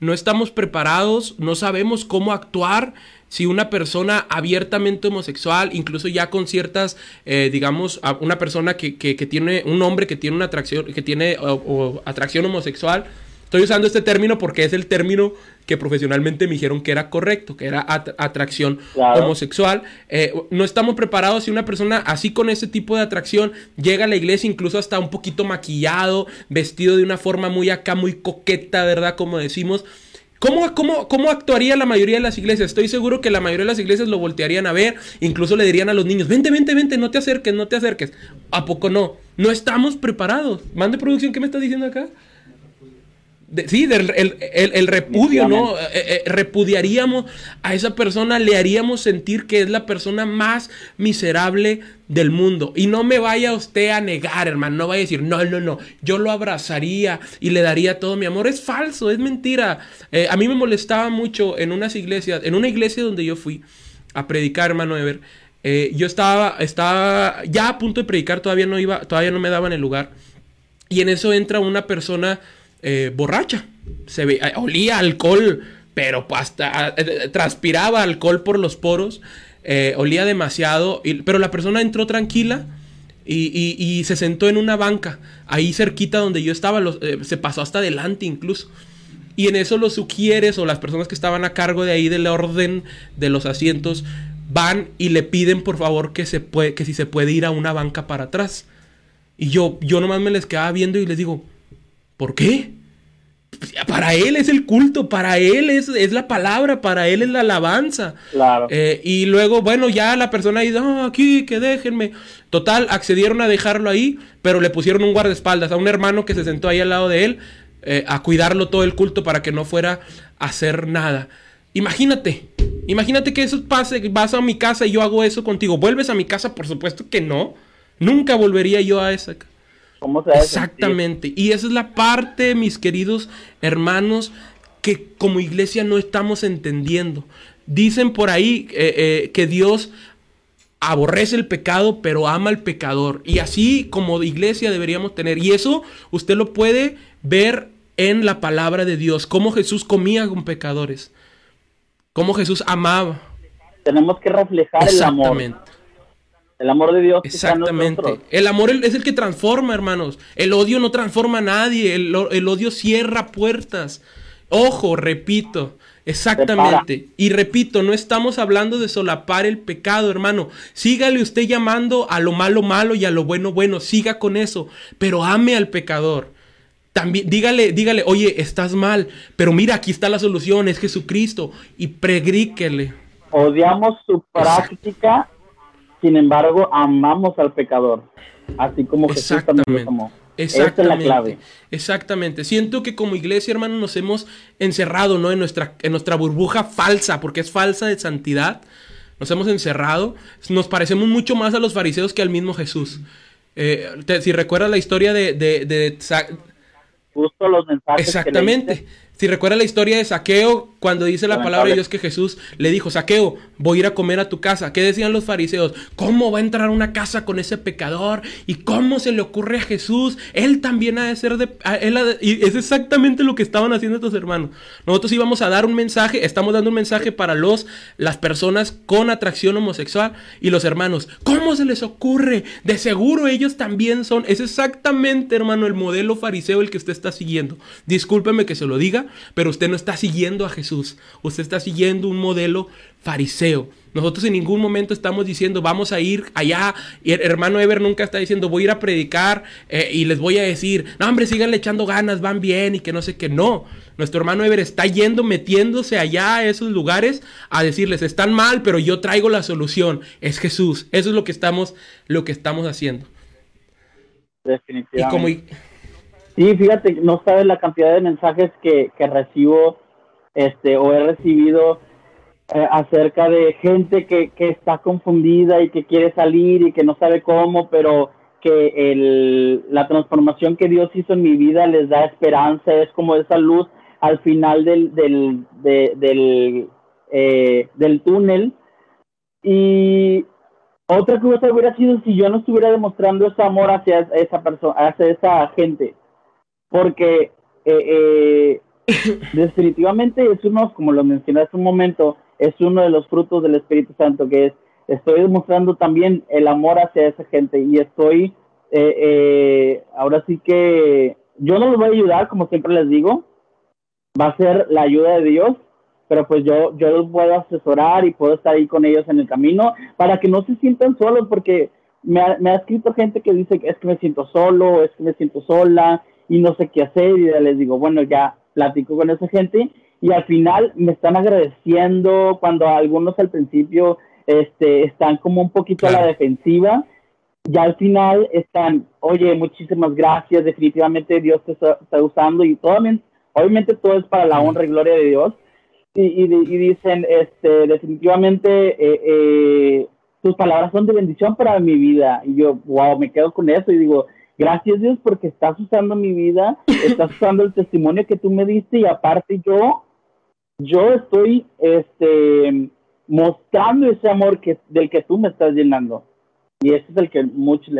no estamos preparados, no sabemos cómo actuar si una persona abiertamente homosexual, incluso ya con ciertas, eh, digamos, una persona que, tiene, un hombre que tiene una atracción, que tiene atracción homosexual, Estoy usando este término porque es el término que profesionalmente me dijeron que era correcto, que era atracción homosexual. Eh, no estamos preparados si una persona así con ese tipo de atracción llega a la iglesia incluso hasta un poquito maquillado, vestido de una forma muy acá, muy coqueta, ¿verdad? Como decimos. ¿Cómo, cómo, ¿Cómo actuaría la mayoría de las iglesias? Estoy seguro que la mayoría de las iglesias lo voltearían a ver, incluso le dirían a los niños, vente, vente, vente, no te acerques, no te acerques. ¿A poco no? No estamos preparados. Mande producción, ¿qué me estás diciendo acá? Sí, el, repudio, ¿no? Eh, eh, repudiaríamos a esa persona, le haríamos sentir que es la persona más miserable del mundo. Y no me vaya usted a negar, hermano, no vaya a decir, no, no, no, yo lo abrazaría y le daría todo mi amor. Es falso, es mentira. Eh, a mí me molestaba mucho en unas iglesias, en una iglesia donde yo fui a predicar, hermano Ever. yo estaba, estaba ya a punto de predicar, todavía no iba, todavía no me daban el lugar. Y en eso entra una persona eh, borracha. Se ve, eh, olía alcohol, pero hasta eh, transpiraba alcohol por los poros. olía demasiado, pero la persona entró tranquila y, se sentó en una banca, ahí cerquita donde yo estaba, se pasó hasta adelante incluso. Y en eso los sugieres o las personas que estaban a cargo de ahí del orden de los asientos van y le piden por favor que, se puede, que si se puede ir a una banca para atrás. Y yo, yo nomás me les quedaba viendo y les digo, ¿Por qué? Para él es el culto, para él es, es la palabra, para él es la alabanza. Claro. Eh, y luego, bueno, ya la persona dice, oh, aquí, que déjenme. Total, accedieron a dejarlo ahí, pero le pusieron un guardaespaldas a un hermano que se sentó ahí al lado de él eh, a cuidarlo todo el culto para que no fuera a hacer nada. Imagínate, imagínate que eso pase, vas a mi casa y yo hago eso contigo. ¿Vuelves a mi casa? Por supuesto que no. Nunca volvería yo a esa casa. Exactamente. Y esa es la parte, mis queridos hermanos, que como iglesia no estamos entendiendo. Dicen por ahí eh, eh, que Dios aborrece el pecado, pero ama al pecador. Y así como iglesia deberíamos tener. Y eso usted lo puede ver en la palabra de Dios. Cómo Jesús comía con pecadores. Cómo Jesús amaba. Tenemos que reflejar el amor. El amor de Dios. Exactamente. El amor es el que transforma, hermanos. El odio no transforma a nadie. El, odio cierra puertas. Ojo, repito. Exactamente. Y repito, no estamos hablando de solapar el pecado, hermano. Sígale usted llamando a lo malo malo y a lo bueno bueno. Siga con eso. Pero ame al pecador. También dígale, dígale, oye, estás mal. Pero mira, aquí está la solución, es Jesucristo. Y pregríquele. Odiamos su práctica sin embargo, amamos al pecador, así como Jesús también lo amó. Exactamente. Es la clave. Exactamente. Siento que como iglesia, hermano, nos hemos encerrado, ¿no? En nuestra, en nuestra burbuja falsa, porque es falsa de santidad. Nos hemos encerrado. Nos parecemos mucho más a los fariseos que al mismo Jesús. Eh, si recuerdas la historia de... de, Justo los mensajes. Exactamente. Si recuerda la historia de Saqueo, cuando dice la palabra de Dios que Jesús le dijo, Saqueo, voy a ir a comer a tu casa. ¿Qué decían los fariseos? ¿Cómo va a entrar a una casa con ese pecador? ¿Y cómo se le ocurre a Jesús? Él también ha de ser de... y es exactamente lo que estaban haciendo estos hermanos. Nosotros íbamos a dar un mensaje, estamos dando un mensaje para los, las personas con atracción homosexual y los hermanos. ¿Cómo se les ocurre? De seguro ellos también son... Es exactamente, hermano, el modelo fariseo el que usted está siguiendo. Discúlpeme que se lo diga, pero usted no está siguiendo a Jesús, usted está siguiendo un modelo fariseo. Nosotros en ningún momento estamos diciendo vamos a ir allá. Y el hermano Ever nunca está diciendo voy a ir a predicar eh, y les voy a decir, no hombre, síganle echando ganas, van bien y que no sé qué. No, nuestro hermano Ever está yendo, metiéndose allá a esos lugares a decirles, están mal, pero yo traigo la solución. Es Jesús. Eso es lo que estamos, lo que estamos haciendo. Definitivamente. Y como, Sí, fíjate, no sabes la cantidad de mensajes que, recibo este, o he recibido eh, acerca de gente que, que está confundida y que quiere salir y que no sabe cómo, pero que el, la transformación que Dios hizo en mi vida les da esperanza, es como esa luz al final del, del, del, eh, del túnel. Y otra cosa hubiera sido si yo no estuviera demostrando ese amor hacia esa persona, hacia esa gente porque eh, definitivamente es uno, como lo mencioné hace un momento, es uno de los frutos del Espíritu Santo, que es, estoy demostrando también el amor hacia esa gente y estoy, eh, ahora sí que yo no les voy a ayudar, como siempre les digo, va a ser la ayuda de Dios, pero pues yo, yo los puedo asesorar y puedo estar ahí con ellos en el camino para que no se sientan solos, porque me ha, me ha escrito gente que dice es que me siento solo, es que me siento sola, y no sé qué hacer y les digo, bueno, ya platico con esa gente y al final me están agradeciendo cuando algunos al principio este, están como un poquito a la defensiva, ya al final están, oye, muchísimas gracias, definitivamente Dios te está, usando y todo, obviamente todo es para la honra y gloria de Dios y, y, dicen, este, definitivamente eh, eh, tus palabras son de bendición para mi vida y yo, wow, me quedo con eso y digo, Gracias Dios porque estás usando mi vida, estás usando el testimonio que tú me diste y aparte yo, yo estoy este, mostrando ese amor que, del que tú me estás llenando. Y ese es el que muchos,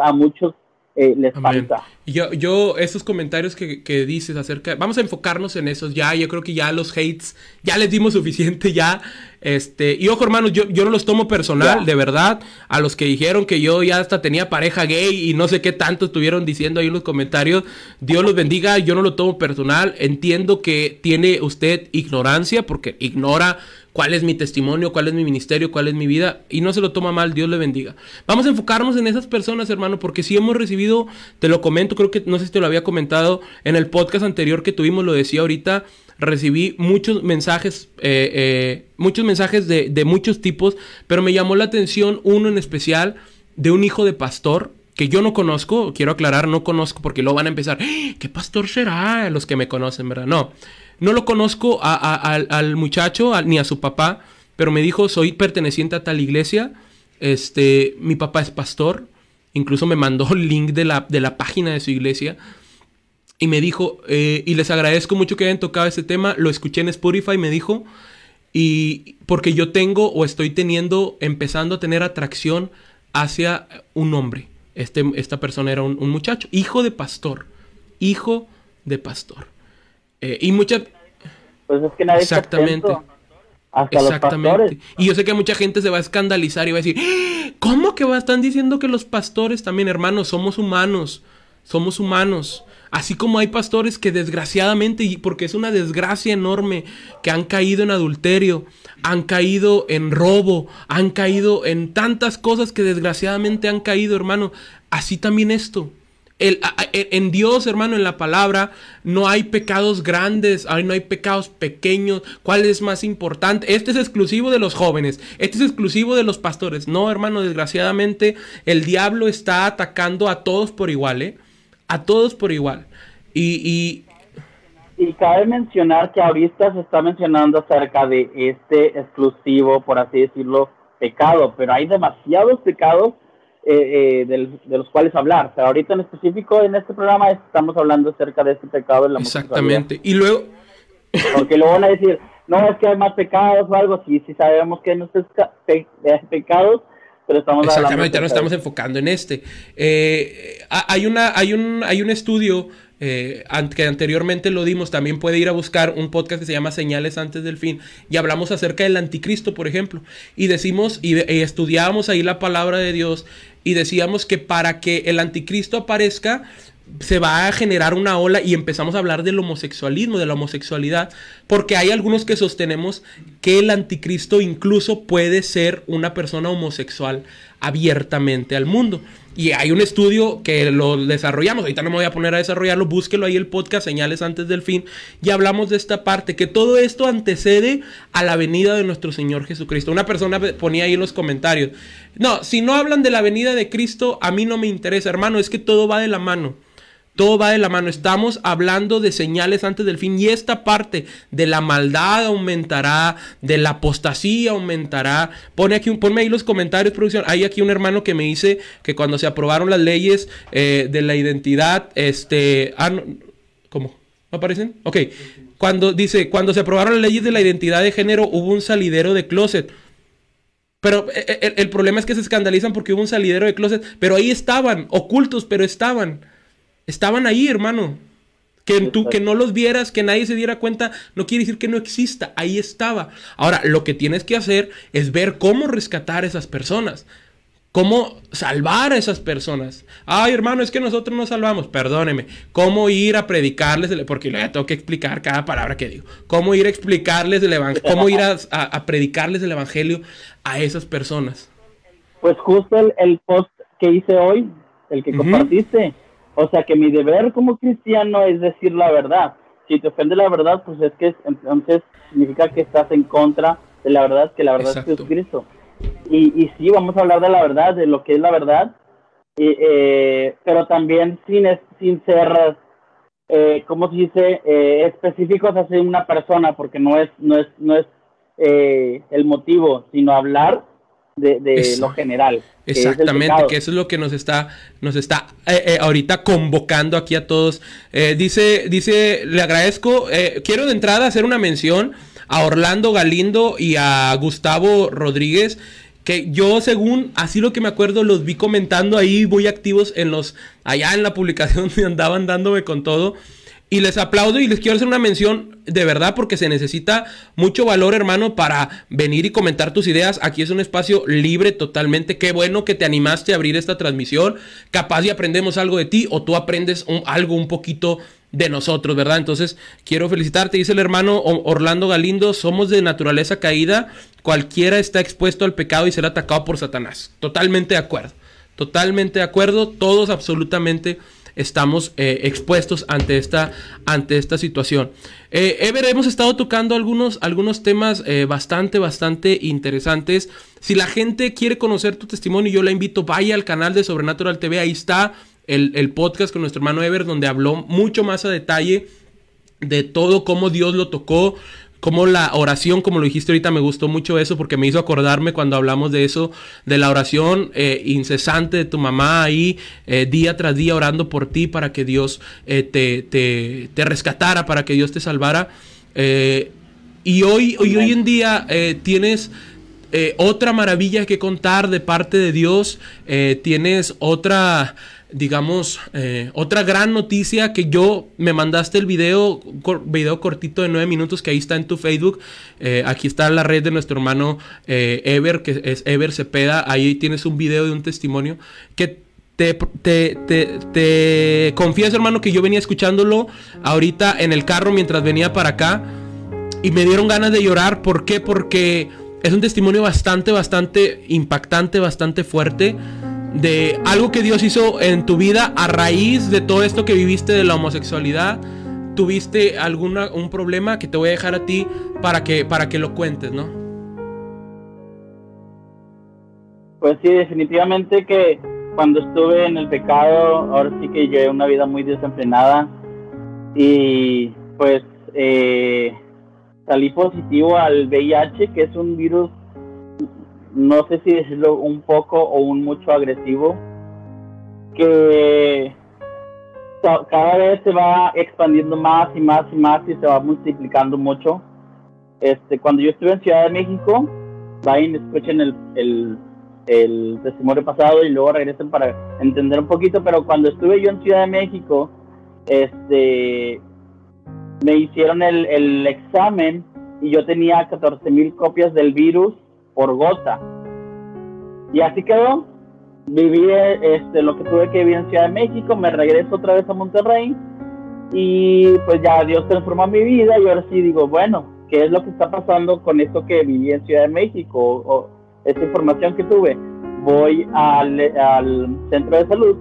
a muchos eh, les falta. Yo, yo, esos comentarios que, que, dices acerca, vamos a enfocarnos en esos ya, yo creo que ya los hates, ya les dimos suficiente ya, este, y ojo hermanos, yo, yo no los tomo personal, de verdad, a los que dijeron que yo ya hasta tenía pareja gay y no sé qué tanto estuvieron diciendo ahí en los comentarios, Dios los bendiga, yo no lo tomo personal, entiendo que tiene usted ignorancia, porque ignora cuál es mi testimonio, cuál es mi ministerio, cuál es mi vida, y no se lo toma mal, Dios le bendiga. Vamos a enfocarnos en esas personas, hermano, porque si hemos recibido, te lo comento, creo que no sé si te lo había comentado en el podcast anterior que tuvimos, lo decía ahorita, recibí muchos mensajes, eh, eh, muchos mensajes de, de muchos tipos, pero me llamó la atención uno en especial de un hijo de pastor que yo no conozco, quiero aclarar, no conozco porque luego van a empezar, ¡Ah! ¿qué pastor será? Los que me conocen, ¿verdad? No, no lo conozco al muchacho ni a su papá, pero me dijo, soy perteneciente a tal iglesia, este, mi papá es pastor, incluso me mandó el link de la, de la página de su iglesia. Y me dijo, eh, y les agradezco mucho que hayan tocado ese tema, lo escuché en Spotify, me dijo, y porque yo tengo o estoy teniendo, empezando a tener atracción hacia un hombre. Este, esta persona era un muchacho, hijo de pastor, hijo de pastor. Eh, y mucha... Pues es que nadie Exactamente. Hasta Exactamente. y yo sé que mucha gente se va a escandalizar y va a decir, ¡Ah! ¿cómo que va? Están diciendo que los pastores también, hermanos, somos humanos. Somos humanos. Así como hay pastores que desgraciadamente, y porque es una desgracia enorme, que han caído en adulterio, han caído en robo, han caído en tantas cosas que desgraciadamente han caído, hermano. Así también esto en Dios, hermano, en la palabra, no hay pecados grandes, no hay pecados pequeños. ¿Cuál es más importante? Este es exclusivo de los jóvenes, este es exclusivo de los pastores. No, hermano, desgraciadamente el diablo está atacando a todos por igual, ¿eh? a todos por igual. Y, y, cabe mencionar que ahorita se está mencionando acerca de este exclusivo, por así decirlo, pecado, pero hay demasiados pecados eh, eh, de los cuales hablar. Pero ahorita en específico en este programa estamos hablando acerca de este pecado de la Exactamente. Y luego... Porque luego van a decir, no, es que hay más pecados o algo, sí, sí sabemos que no es pecados, pero estamos Exactamente, no estamos enfocando en este. Eh, hay, una, hay, un, hay un estudio eh, que anteriormente lo dimos, también puede ir a buscar un podcast que se llama Señales antes del fin y hablamos acerca del anticristo, por ejemplo, y decimos y, y estudiábamos ahí la palabra de Dios y decíamos que para que el anticristo aparezca se va a generar una ola y empezamos a hablar del homosexualismo, de la homosexualidad, porque hay algunos que sostenemos que el anticristo incluso puede ser una persona homosexual abiertamente al mundo. Y hay un estudio que lo desarrollamos, ahorita no me voy a poner a desarrollarlo, búsquelo ahí el podcast Señales antes del fin, y hablamos de esta parte, que todo esto antecede a la venida de nuestro Señor Jesucristo. Una persona ponía ahí en los comentarios, no, si no hablan de la venida de Cristo, a mí no me interesa, hermano, es que todo va de la mano. Todo va de la mano. Estamos hablando de señales antes del fin. Y esta parte de la maldad aumentará, de la apostasía aumentará. Pone aquí, ponme ahí los comentarios, producción. Hay aquí un hermano que me dice que cuando se aprobaron las leyes eh, de la identidad, este. Ah, ¿Cómo? ¿No aparecen? Ok. Cuando dice, cuando se aprobaron las leyes de la identidad de género, hubo un salidero de closet. Pero eh, eh, el problema es que se escandalizan porque hubo un salidero de closet. Pero ahí estaban, ocultos, pero estaban. Estaban ahí, hermano. Que tú, que no los vieras, que nadie se diera cuenta, no quiere decir que no exista. Ahí estaba. Ahora, lo que tienes que hacer es ver cómo rescatar a esas personas. ¿Cómo salvar a esas personas? Ay, hermano, es que nosotros nos salvamos. Perdóneme. ¿Cómo ir a predicarles? Porque le tengo que explicar cada palabra que digo. ¿Cómo ir a explicarles el evangelio? ¿Cómo ir a, predicarles el evangelio a esas personas? Pues justo el, post que hice hoy, el que compartiste, o sea que mi deber como cristiano es decir la verdad. Si te ofende la verdad, pues es que entonces significa que estás en contra de la verdad, que la verdad es Jesucristo. Y, y sí, vamos a hablar de la verdad, de lo que es la verdad, eh, pero también sin, sin ser, eh, ¿cómo se dice?, eh, específicos hacia una persona, porque no es, no es, no es eh, el motivo, sino hablar de, lo general. Exactamente, que, eso es lo que nos está, nos está eh, eh, ahorita convocando aquí a todos. Eh, dice, dice, le agradezco, quiero de entrada hacer una mención a Orlando Galindo y a Gustavo Rodríguez que yo según así lo que me acuerdo los vi comentando ahí muy activos en los allá en la publicación donde andaban dándome con todo y les aplaudo y les quiero hacer una mención de verdad porque se necesita mucho valor, hermano, para venir y comentar tus ideas. Aquí es un espacio libre totalmente. Qué bueno que te animaste a abrir esta transmisión. Capaz y aprendemos algo de ti o tú aprendes algo un poquito de nosotros, ¿verdad? Entonces, quiero felicitarte, dice el hermano Orlando Galindo, somos de naturaleza caída, cualquiera está expuesto al pecado y será atacado por Satanás. Totalmente de acuerdo, totalmente de acuerdo, todos absolutamente estamos eh, expuestos ante esta, ante esta situación. Eh, Ever, hemos estado tocando algunos, algunos temas eh, bastante, bastante interesantes. Si la gente quiere conocer tu testimonio, yo la invito, vaya al canal de Sobrenatural TV, ahí está el, el podcast con nuestro hermano Ever, donde habló mucho más a detalle de todo, cómo Dios lo tocó, como la oración, como lo dijiste ahorita, me gustó mucho eso porque me hizo acordarme cuando hablamos de eso, de la oración eh, incesante de tu mamá ahí, eh, día tras día orando por ti para que Dios eh, te, te, te, rescatara, para que Dios te salvara. y hoy, hoy, hoy en día tienes... otra maravilla que contar de parte de Dios, tienes otra, digamos, eh, otra gran noticia que yo me mandaste el video, video cortito de nueve minutos que ahí está en tu Facebook. Eh, aquí está la red de nuestro hermano eh, Ever, que es Ever Cepeda. Ahí tienes un video de un testimonio que te, te, te, te confieso, hermano, que yo venía escuchándolo ahorita en el carro mientras venía para acá y me dieron ganas de llorar. ¿Por qué? Porque es un testimonio bastante, bastante impactante, bastante fuerte de algo que Dios hizo en tu vida a raíz de todo esto que viviste de la homosexualidad. ¿Tuviste alguna, un problema que te voy a dejar a ti para que, para que lo cuentes, no? Pues sí, definitivamente que cuando estuve en el pecado, ahora sí que llevé una vida muy desenfrenada y pues eh, salí positivo al VIH, que es un virus, no sé si decirlo un poco o un mucho agresivo, que cada vez se va expandiendo más y más y más y se va multiplicando mucho. Este, cuando yo estuve en Ciudad de México, vayan, escuchen el, el, el testimonio pasado y luego regresen para entender un poquito, pero cuando estuve yo en Ciudad de México, este, me hicieron el, el examen y yo tenía 14 mil copias del virus por gota. Y así quedó. Viví este, lo que tuve que vivir en Ciudad de México, me regreso otra vez a Monterrey y pues ya Dios transformó mi vida y ahora sí digo, bueno, ¿qué es lo que está pasando con esto que viví en Ciudad de México? O, esta información que tuve. Voy al, al centro de salud,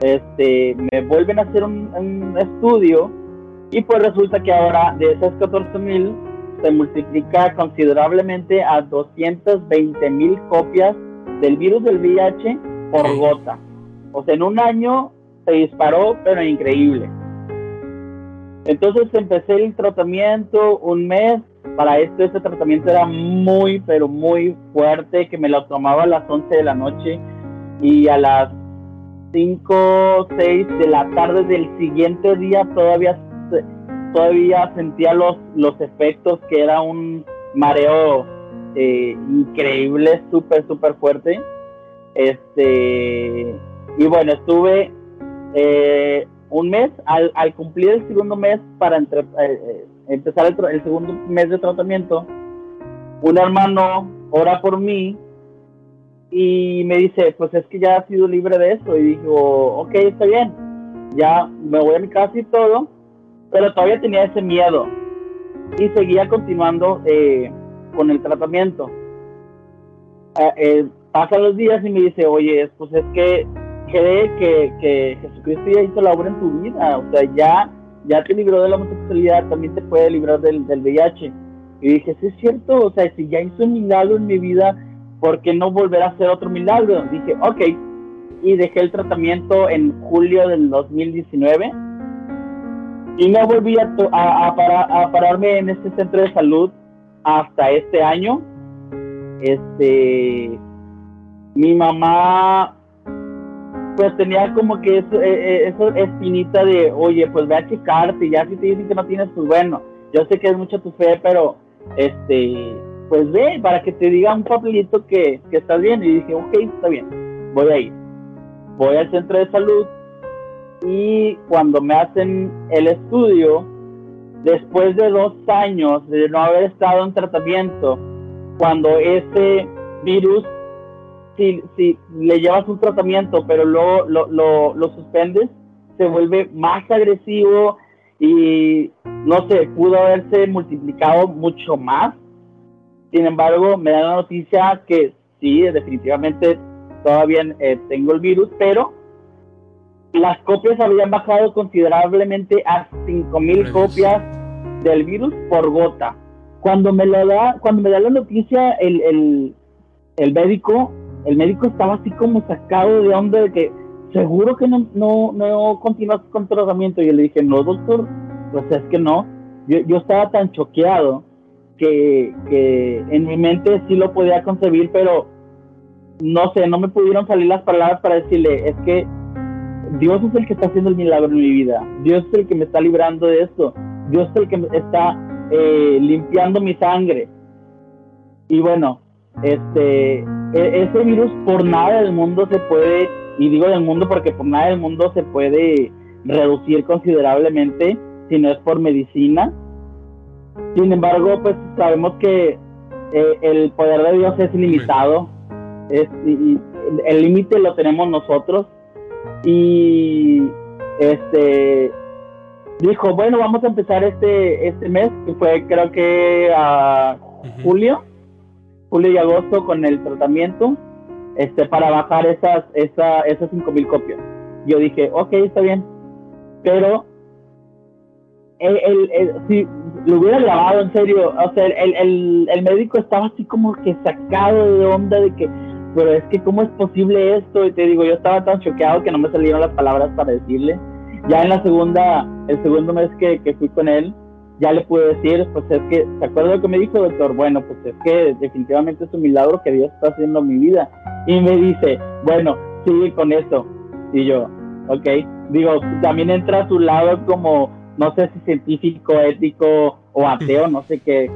este, me vuelven a hacer un, un estudio y pues resulta que ahora de esas 14 mil se multiplica considerablemente a 220 mil copias del virus del VIH por gota. O sea, en un año se disparó, pero increíble. Entonces empecé el tratamiento un mes. Para esto, este tratamiento era muy, pero muy fuerte, que me lo tomaba a las 11 de la noche y a las 5, 6 de la tarde del siguiente día todavía todavía sentía los, los efectos, que era un mareo eh, increíble, súper, súper fuerte. Este, y bueno, estuve eh, un mes, al, cumplir el segundo mes para eh, empezar el, segundo mes de tratamiento, un hermano ora por mí y me dice, pues es que ya has sido libre de eso. Y dijo, ok, está bien, ya me voy a mi casa y todo pero todavía tenía ese miedo y seguía continuando eh, con el tratamiento. Eh, eh, pasan los días y me dice, oye, pues es que cree que, que Jesucristo ya hizo la obra en tu vida, o sea, ya, ya te libró de la homosexualidad, también te puede librar del, del VIH. Y dije, sí es cierto, o sea, si ya hizo un milagro en mi vida, ¿por qué no volver a hacer otro milagro? Dije, ok, y dejé el tratamiento en julio del 2019 y no volví a, a, pararme en este centro de salud hasta este año. Este, mi mamá, pues tenía como que eso, e, e, eso espinita de, oye, pues ve a checarte, ya si te dicen que no tienes, pues bueno, yo sé que es mucha tu fe, pero este, pues ve para que te diga un papelito que, que estás bien. Y dije, ok, está bien, voy a ir. Voy al centro de salud, y cuando me hacen el estudio, después de dos años de no haber estado en tratamiento, cuando ese virus, si, si le llevas un tratamiento pero luego lo, lo, lo suspendes, se vuelve más agresivo y no sé, pudo haberse multiplicado mucho más. Sin embargo, me da la noticia que sí, definitivamente todavía eh, tengo el virus, pero las copias habían bajado considerablemente a 5000 copias del virus por gota. Cuando me lo da, cuando me da la noticia el, el, médico, el médico estaba así como sacado de onda de que seguro que no, no, no continúas con tratamiento. Y yo le dije, no, doctor, pues es que no. Yo, yo estaba tan choqueado que, que en mi mente sí lo podía concebir, pero no sé, no me pudieron salir las palabras para decirle, es que Dios es el que está haciendo el milagro en mi vida. Dios es el que me está librando de esto. Dios es el que está eh, limpiando mi sangre. Y bueno, este, e, ese virus por nada del mundo se puede, y digo del mundo porque por nada del mundo se puede reducir considerablemente si no es por medicina. Sin embargo, pues sabemos que eh, el poder de Dios es ilimitado. Es, y el límite lo tenemos nosotros y este dijo, bueno, vamos a empezar este, este mes, que fue creo que a julio, julio y agosto con el tratamiento, este, para bajar esas, esa, esas cinco mil copias. Yo dije, ok, está bien, pero el, si lo hubiera grabado en serio, o sea, el, el, el médico estaba así como que sacado de onda de que pero es que cómo es posible esto, y te digo, yo estaba tan choqueado que no me salieron las palabras para decirle. Ya en la segunda, el segundo mes que, que fui con él, ya le pude decir, pues es que, ¿se acuerda lo que me dijo, doctor? Bueno, pues es que definitivamente es un milagro que Dios está haciendo en mi vida. Y me dice, bueno, sigue con eso. Y yo, ok, digo, también entra a su lado como, no sé si científico, ético o ateo, no sé qué,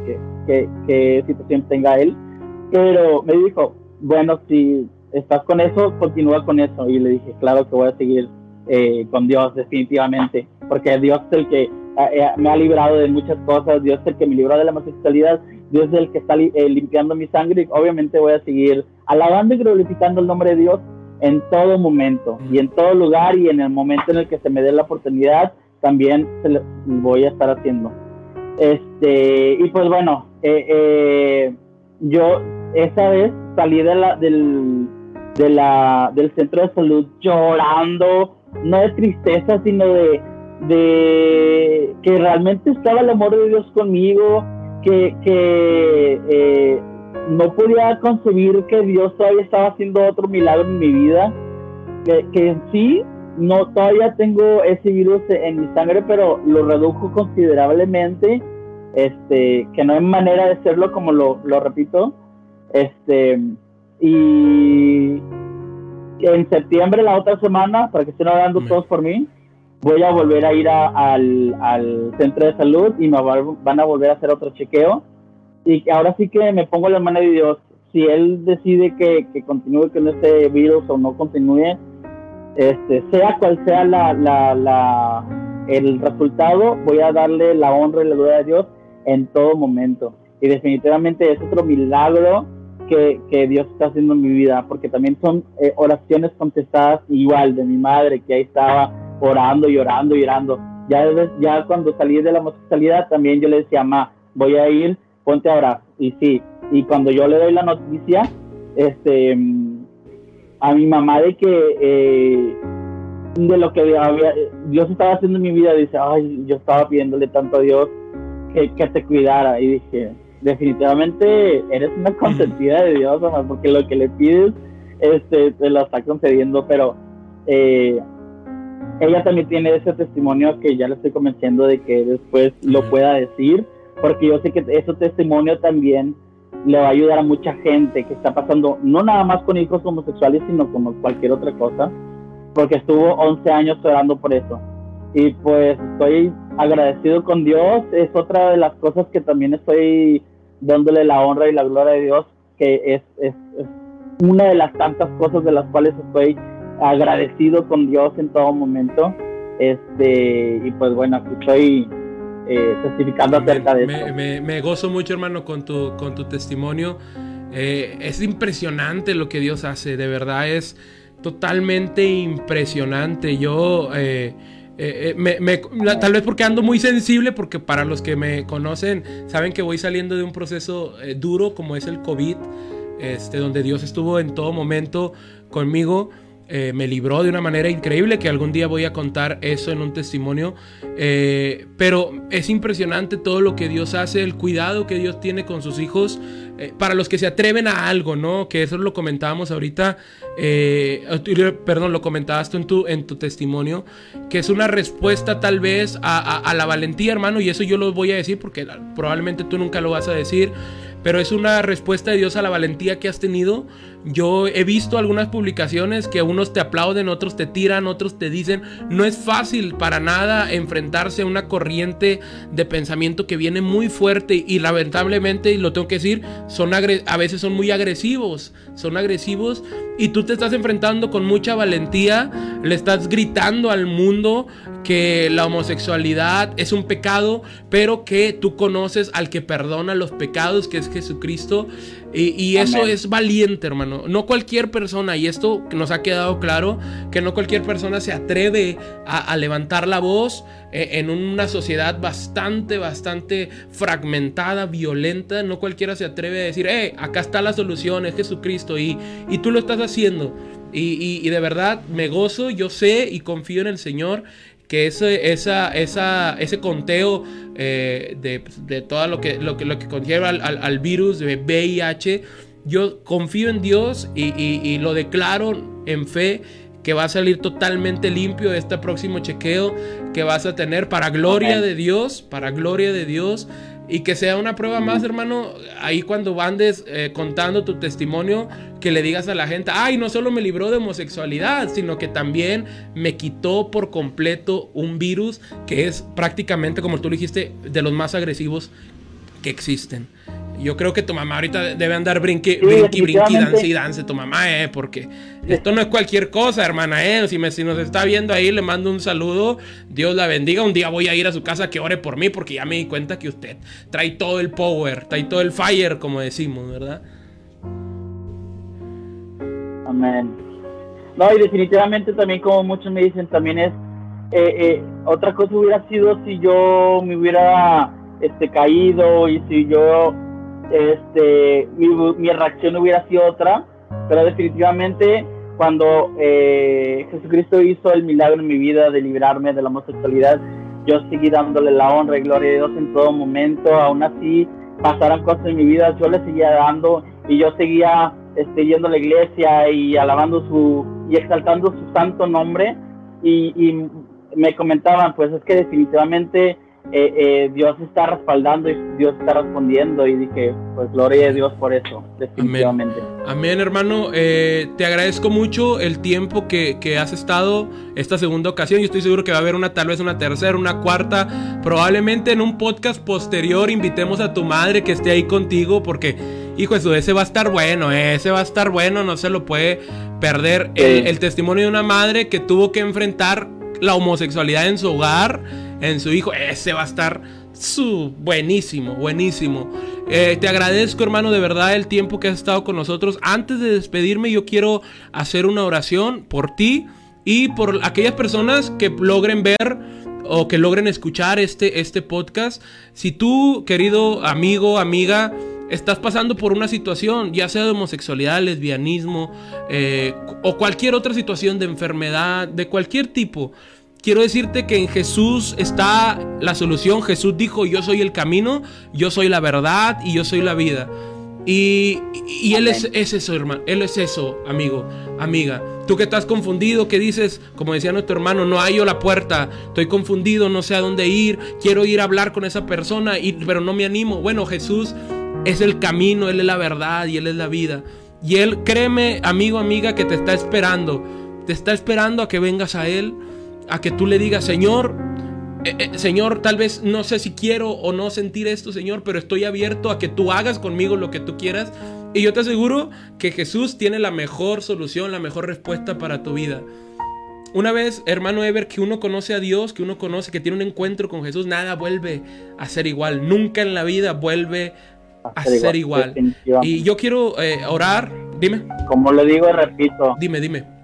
qué, qué, situación tenga él, pero me dijo, bueno, si estás con eso, continúa con eso. Y le dije, claro que voy a seguir eh, con Dios definitivamente, porque Dios es el que eh, me ha librado de muchas cosas, Dios es el que me libró de la homosexualidad, Dios es el que está eh, limpiando mi sangre y obviamente voy a seguir alabando y glorificando el nombre de Dios en todo momento y en todo lugar y en el momento en el que se me dé la oportunidad también se lo voy a estar haciendo. Este, y pues bueno, eh, yo esa vez salí de la, del, del centro de salud llorando, no de tristeza, sino de, de que realmente estaba el amor de Dios conmigo, que, que eh, no podía concebir que Dios todavía estaba haciendo otro milagro en mi vida, que, que sí, no todavía tengo ese virus en mi sangre, pero lo redujo considerablemente, este, que no hay manera de hacerlo como lo, lo repito, este, y en septiembre, la otra semana, para que estén hablando todos por mí, voy a volver a ir al, al, centro de salud y me van a volver a hacer otro chequeo. Y ahora sí que me pongo la mano de Dios. Si Él decide que, que continúe con este virus o no continúe, este, sea cual sea la, la, la, el resultado, voy a darle la honra y la gloria a Dios en todo momento. Y definitivamente es otro milagro que, Dios está haciendo en mi vida, porque también son eh, oraciones contestadas igual de mi madre, que ahí estaba orando y orando y orando. Ya, ya cuando salí de la homosexualidad también yo le decía, ma, voy a ir, ponte a orar. Y sí, y cuando yo le doy la noticia, este, a mi mamá de que eh, de lo que había, Dios estaba haciendo en mi vida, dice, ay, yo estaba pidiéndole tanto a Dios que, que te cuidara. Y dije, definitivamente eres una consentida de Dios, porque lo que le pides, este, te lo está concediendo, pero eh, ella también tiene ese testimonio que ya le estoy convenciendo de que después lo pueda decir, porque yo sé que ese testimonio también le va a ayudar a mucha gente que está pasando, no nada más con hijos homosexuales, sino con cualquier otra cosa, porque estuvo 11 años orando por eso. Y pues estoy agradecido con Dios, es otra de las cosas que también estoy dándole la honra y la gloria a Dios, que es, es, es una de las tantas cosas de las cuales estoy agradecido con Dios en todo momento. Este, y pues bueno, aquí estoy eh, testificando acerca de eso. Me, gozo mucho, hermano, con tu, con tu testimonio. Eh, es impresionante lo que Dios hace, de verdad es totalmente impresionante. Yo, eh, tal vez porque ando muy sensible, porque para los que me conocen, saben que voy saliendo de un proceso duro como es el COVID, este, donde Dios estuvo en todo momento conmigo. Eh, me libró de una manera increíble, que algún día voy a contar eso en un testimonio. Eh, pero es impresionante todo lo que Dios hace, el cuidado que Dios tiene con sus hijos, eh, para los que se atreven a algo, ¿no? Que eso lo comentábamos ahorita, perdón, lo comentabas tú en tu, en tu testimonio, que es una respuesta tal vez a, a la valentía, hermano, y eso yo lo voy a decir porque probablemente tú nunca lo vas a decir pero es una respuesta de Dios a la valentía que has tenido. Yo he visto algunas publicaciones que unos te aplauden, otros te tiran, otros te dicen, no es fácil para nada enfrentarse a una corriente de pensamiento que viene muy fuerte y lamentablemente, y lo tengo que decir, son a veces son muy agresivos, son agresivos y tú te estás enfrentando con mucha valentía, le estás gritando al mundo que la homosexualidad es un pecado, pero que tú conoces al que perdona los pecados, que es Jesucristo. Y, eso es valiente, hermano. No cualquier persona, y esto nos ha quedado claro, que no cualquier persona se atreve a, levantar la voz eh, en una sociedad bastante, bastante fragmentada, violenta. No cualquiera se atreve a decir, eh, acá está la solución, es Jesucristo. Y, y tú lo estás haciendo. Y, y, de verdad me gozo, yo sé y confío en el Señor que ese, esa, esa, ese conteo eh, de, de, todo lo que, lo que, lo que conlleva al, al, virus de VIH yo confío en Dios y, lo declaro en fe que va a salir totalmente limpio este próximo chequeo que vas a tener para gloria de Dios, para gloria de Dios. Y que sea una prueba más, hermano, ahí cuando andes eh, contando tu testimonio, que le digas a la gente, ay, no solo me libró de homosexualidad, sino que también me quitó por completo un virus que es prácticamente, como tú dijiste, de los más agresivos que existen. Yo creo que tu mamá ahorita debe andar brinqui, brinqui, brinqui, dance y dance, tu mamá, eh, porque esto no es cualquier cosa, hermana, eh. Si, me, si nos está viendo ahí, le mando un saludo. Dios la bendiga. Un día voy a ir a su casa que ore por mí, porque ya me di cuenta que usted trae todo el power, trae todo el fire, como decimos, ¿verdad? Amén. No, y definitivamente también, como muchos me dicen, también es. Eh, eh, otra cosa hubiera sido si yo me hubiera este, caído y si yo este, mi, reacción hubiera sido otra, pero definitivamente cuando eh, Jesucristo hizo el milagro en mi vida de librarme de la homosexualidad, yo seguí dándole la honra y gloria a Dios en todo momento, aún así pasaran cosas en mi vida, yo le seguía dando y yo seguía este, yendo a la iglesia y alabando su y exaltando su santo nombre. Y, y me comentaban, pues es que definitivamente eh, eh, Dios está respaldando y Dios está respondiendo y dije, pues gloria a Dios por eso, definitivamente. Amén, hermano. Eh, te agradezco mucho el tiempo que, que, has estado esta segunda ocasión. Yo estoy seguro que va a haber una, tal vez una tercera, una cuarta. Probablemente en un podcast posterior invitemos a tu madre que esté ahí contigo porque, hijo, eso, ese va a estar bueno, ese va a estar bueno, no se lo puede perder. el testimonio de una madre que tuvo que enfrentar la homosexualidad en su hogar en su hijo, ese va a estar su buenísimo, buenísimo. Eh, te agradezco, hermano, de verdad el tiempo que has estado con nosotros. Antes de despedirme, yo quiero hacer una oración por ti y por aquellas personas que logren ver o que logren escuchar este, este podcast. Si tú, querido amigo, amiga, estás pasando por una situación, ya sea de homosexualidad, lesbianismo eh, o cualquier otra situación de enfermedad, de cualquier tipo, quiero decirte que en Jesús está la solución. Jesús dijo, yo soy el camino, yo soy la verdad y yo soy la vida. Y, Él es, eso, hermano. Él es eso, amigo, amiga. Tú que estás confundido, que dices, como decía nuestro hermano, no hallo la puerta, estoy confundido, no sé a dónde ir, quiero ir a hablar con esa persona, y, pero no me animo. Bueno, Jesús es el camino, Él es la verdad y Él es la vida. Y Él, créeme, amigo, amiga, que te está esperando. Te está esperando a que vengas a Él a que tú le digas, Señor, eh, eh, Señor, tal vez no sé si quiero o no sentir esto, Señor, pero estoy abierto a que tú hagas conmigo lo que tú quieras. Y yo te aseguro que Jesús tiene la mejor solución, la mejor respuesta para tu vida. Una vez, hermano Ever, que uno conoce a Dios, que uno conoce, que tiene un encuentro con Jesús, nada vuelve a ser igual. Nunca en la vida vuelve a, ser igual. Y yo quiero eh, orar, dime. Como le digo, repito. Dime, dime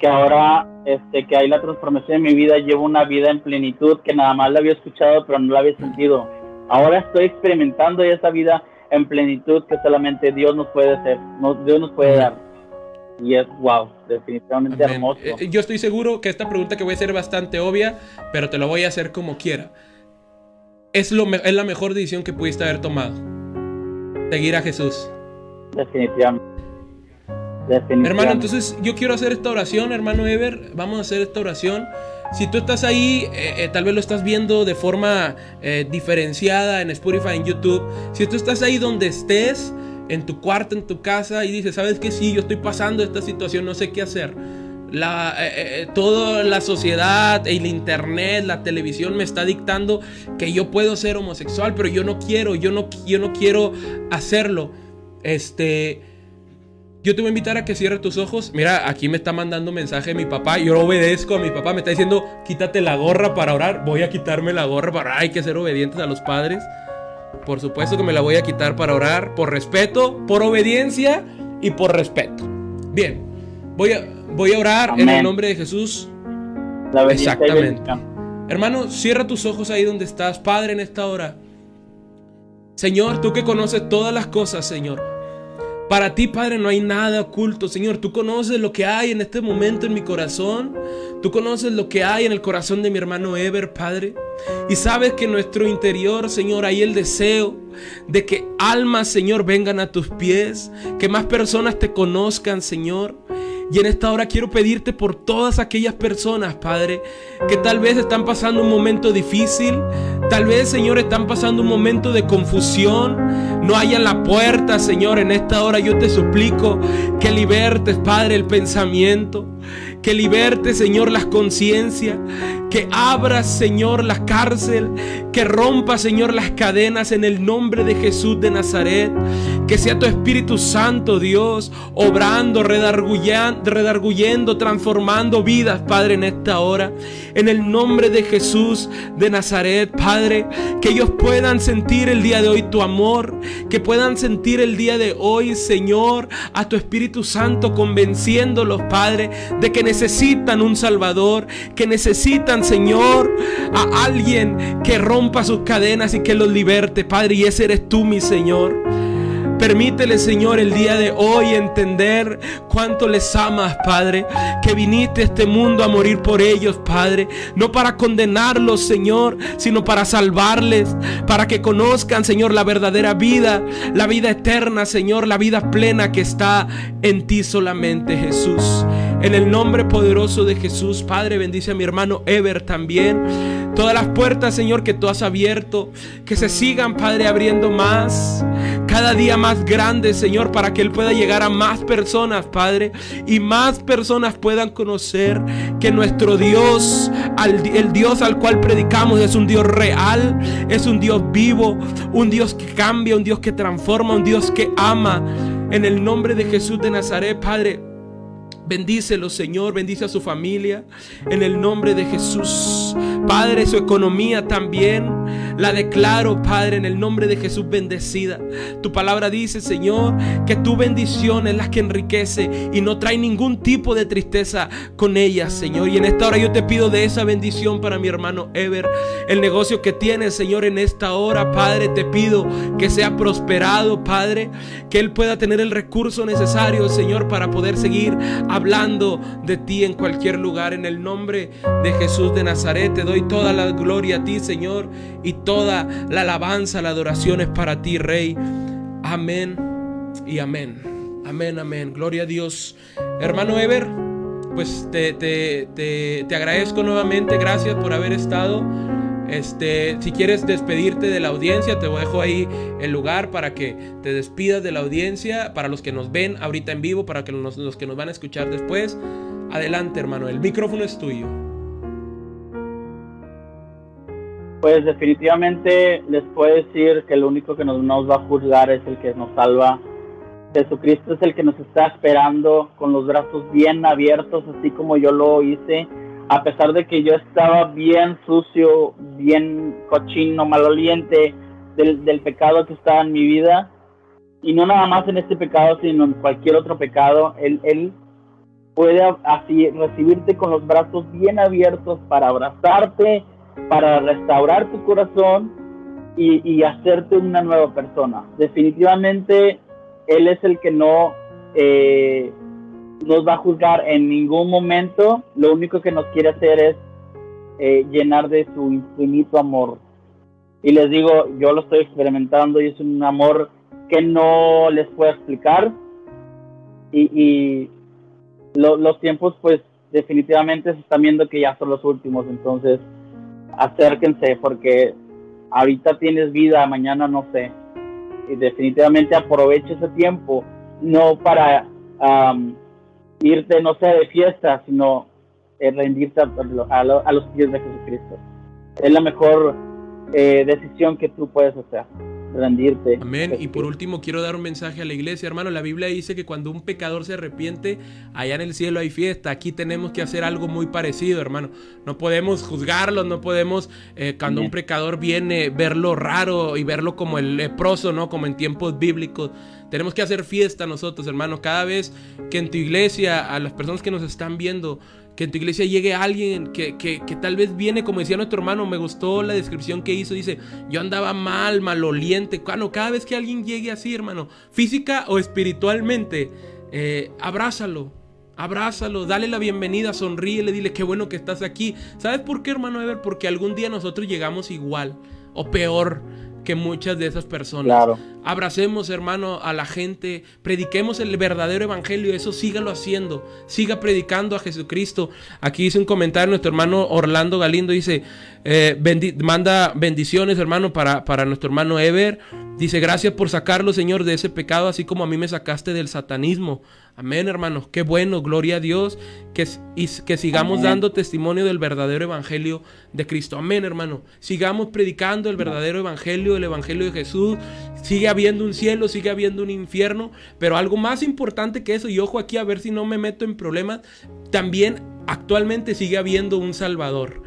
que ahora este, que hay la transformación en mi vida, llevo una vida en plenitud que nada más la había escuchado pero no la había sentido. Ahora estoy experimentando esa vida en plenitud que solamente Dios nos puede hacer, Dios nos puede dar. Y es wow, definitivamente hermoso. Eh, yo estoy seguro que esta pregunta que voy a hacer es bastante obvia, pero te lo voy a hacer como quiera. Es, lo es la mejor decisión que pudiste haber tomado. Seguir a Jesús. Definitivamente. Hermano, entonces yo quiero hacer esta oración, hermano Ever. Vamos a hacer esta oración. Si tú estás ahí, eh, eh, tal vez lo estás viendo de forma eh, diferenciada en Spotify, en YouTube. Si tú estás ahí donde estés, en tu cuarto, en tu casa, y dices, ¿sabes qué? Sí, yo estoy pasando esta situación, no sé qué hacer. La, toda la sociedad, el internet, la televisión me está dictando que yo puedo ser homosexual, pero yo no quiero, yo no, yo no quiero hacerlo. Este, yo te voy a invitar a que cierres tus ojos. Mira, aquí me está mandando mensaje mi papá. Yo obedezco a mi papá. Me está diciendo, quítate la gorra para orar. Voy a quitarme la gorra para orar. Hay que ser obedientes a los padres. Por supuesto que me la voy a quitar para orar. Por respeto, por obediencia y por respeto. Bien, voy a, voy a orar en el nombre de Jesús. Exactamente. Hermano, cierra tus ojos ahí donde estás. Padre, en esta hora. Señor, tú que conoces todas las cosas, Señor. Para ti, Padre, no hay nada oculto, Señor. Tú conoces lo que hay en este momento en mi corazón. Tú conoces lo que hay en el corazón de mi hermano Ever, Padre. Y sabes que en nuestro interior, Señor, hay el deseo de que almas, Señor, vengan a tus pies, que más personas te conozcan, Señor. Y en esta hora quiero pedirte por todas aquellas personas, Padre, que tal vez están pasando un momento difícil, tal vez, Señor, están pasando un momento de confusión, no hayan la puerta, Señor, en esta hora yo te suplico que libertes, Padre, el pensamiento, que liberte, Señor, las conciencias, que abras, Señor, la cárcel, que rompa, Señor, las cadenas en el nombre de Jesús de Nazaret, que sea tu Espíritu Santo, Dios, obrando, redarguyendo, transformando vidas, Padre, en esta hora, en el nombre de Jesús de Nazaret, Padre, que ellos puedan sentir el día de hoy tu amor, que puedan sentir el día de hoy, Señor, a tu Espíritu Santo convenciéndolos, Padre, de que necesitan un Salvador, que necesitan, Señor, a alguien que rompa sus cadenas y que los liberte, Padre. Y ese eres tú, mi Señor. Permítele, Señor, el día de hoy entender cuánto les amas, Padre. Que viniste a este mundo a morir por ellos, Padre. No para condenarlos, Señor, sino para salvarles. Para que conozcan, Señor, la verdadera vida. La vida eterna, Señor. La vida plena que está en ti solamente, Jesús. En el nombre poderoso de Jesús, Padre, bendice a mi hermano Ever también. Todas las puertas, Señor, que tú has abierto, que se sigan, Padre, abriendo más. Cada día más grande, Señor, para que Él pueda llegar a más personas, Padre. Y más personas puedan conocer que nuestro Dios, el Dios al cual predicamos, es un Dios real, es un Dios vivo, un Dios que cambia, un Dios que transforma, un Dios que ama. En el nombre de Jesús de Nazaret, Padre. Bendícelo, Señor, bendice a su familia en el nombre de Jesús. Padre, su economía también la declaro, Padre, en el nombre de Jesús bendecida. Tu palabra dice, Señor, que tu bendición es la que enriquece y no trae ningún tipo de tristeza con ella, Señor. Y en esta hora yo te pido de esa bendición para mi hermano Ever. El negocio que tiene, Señor, en esta hora, Padre, te pido que sea prosperado, Padre, que él pueda tener el recurso necesario, Señor, para poder seguir hablando de ti en cualquier lugar. En el nombre de Jesús de Nazaret te doy toda la gloria a ti, Señor, y toda la alabanza, la adoración es para ti, Rey. Amén y amén. Amén, amén. Gloria a Dios. Hermano Ever, pues te, te, te, te agradezco nuevamente. Gracias por haber estado. Este, si quieres despedirte de la audiencia, te dejo ahí el lugar para que te despidas de la audiencia, para los que nos ven ahorita en vivo, para que los, los que nos van a escuchar después. Adelante, hermano, el micrófono es tuyo. Pues definitivamente les puedo decir que el único que nos, nos va a juzgar es el que nos salva. Jesucristo es el que nos está esperando con los brazos bien abiertos, así como yo lo hice a pesar de que yo estaba bien sucio, bien cochino, maloliente del, del pecado que estaba en mi vida, y no nada más en este pecado, sino en cualquier otro pecado, Él, él puede así recibirte con los brazos bien abiertos para abrazarte, para restaurar tu corazón y, y hacerte una nueva persona. Definitivamente Él es el que no eh, nos va a juzgar en ningún momento, lo único que nos quiere hacer es eh, llenar de su infinito amor. Y les digo, yo lo estoy experimentando y es un amor que no les puedo explicar. Y, los tiempos, pues definitivamente se están viendo que ya son los últimos. Entonces, acérquense porque ahorita tienes vida, mañana no sé. Y definitivamente aproveche ese tiempo, no para irte, no sé, de fiesta, sino eh, rendirte a, los pies de Jesucristo. Es la mejor eh, decisión que tú puedes hacer rendirte. Amén. Y por último quiero dar un mensaje a la iglesia, hermano. La Biblia dice que cuando un pecador se arrepiente, allá en el cielo hay fiesta. Aquí tenemos que hacer algo muy parecido, hermano. No podemos juzgarlo, no podemos, eh, cuando un pecador viene, verlo raro y verlo como el leproso, ¿no? Como en tiempos bíblicos. Tenemos que hacer fiesta nosotros, hermano. Cada vez que en tu iglesia, a las personas que nos están viendo, que en tu iglesia llegue alguien que, que, tal vez viene, como decía nuestro hermano, me gustó la descripción que hizo, dice, yo andaba mal, maloliente. Bueno, cada vez que alguien llegue así, hermano, física o espiritualmente, eh, abrázalo, abrázalo, dale la bienvenida, sonríele, dile qué bueno que estás aquí. ¿Sabes por qué, hermano Ever? Porque algún día nosotros llegamos igual o peor que muchas de esas personas. Claro. Abracemos, hermano, a la gente, prediquemos el verdadero evangelio, eso sígalo haciendo, siga predicando a Jesucristo. Aquí dice un comentario nuestro hermano Orlando Galindo, dice, eh, manda bendiciones, hermano, para, para nuestro hermano Ever. Dice, gracias por sacarlo, Señor, de ese pecado, así como a mí me sacaste del satanismo. Amén, hermano. Qué bueno, gloria a Dios. Que, que sigamos dando testimonio del verdadero evangelio de Cristo. Amén, hermano. Sigamos predicando el verdadero evangelio, el evangelio de Jesús. Sigue habiendo un cielo, sigue habiendo un infierno. Pero algo más importante que eso, y ojo aquí a ver si no me meto en problemas, también actualmente sigue habiendo un Salvador.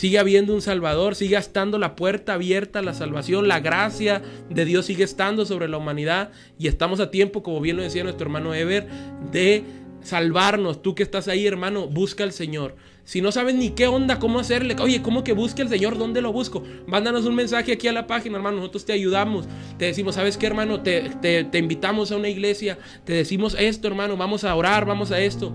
Sigue habiendo un Salvador, sigue estando la puerta abierta la salvación, la gracia de Dios sigue estando sobre la humanidad y estamos a tiempo, como bien lo decía nuestro hermano Ever, de salvarnos. Tú que estás ahí, hermano, busca al Señor. Si no sabes ni qué onda, cómo hacerle, oye, ¿cómo que busque al Señor? ¿Dónde lo busco? Mándanos un mensaje aquí a la página, hermano. Nosotros te ayudamos. Te decimos, ¿sabes qué, hermano? Te, te, te invitamos a una iglesia. Te decimos esto, hermano. Vamos a orar, vamos a esto.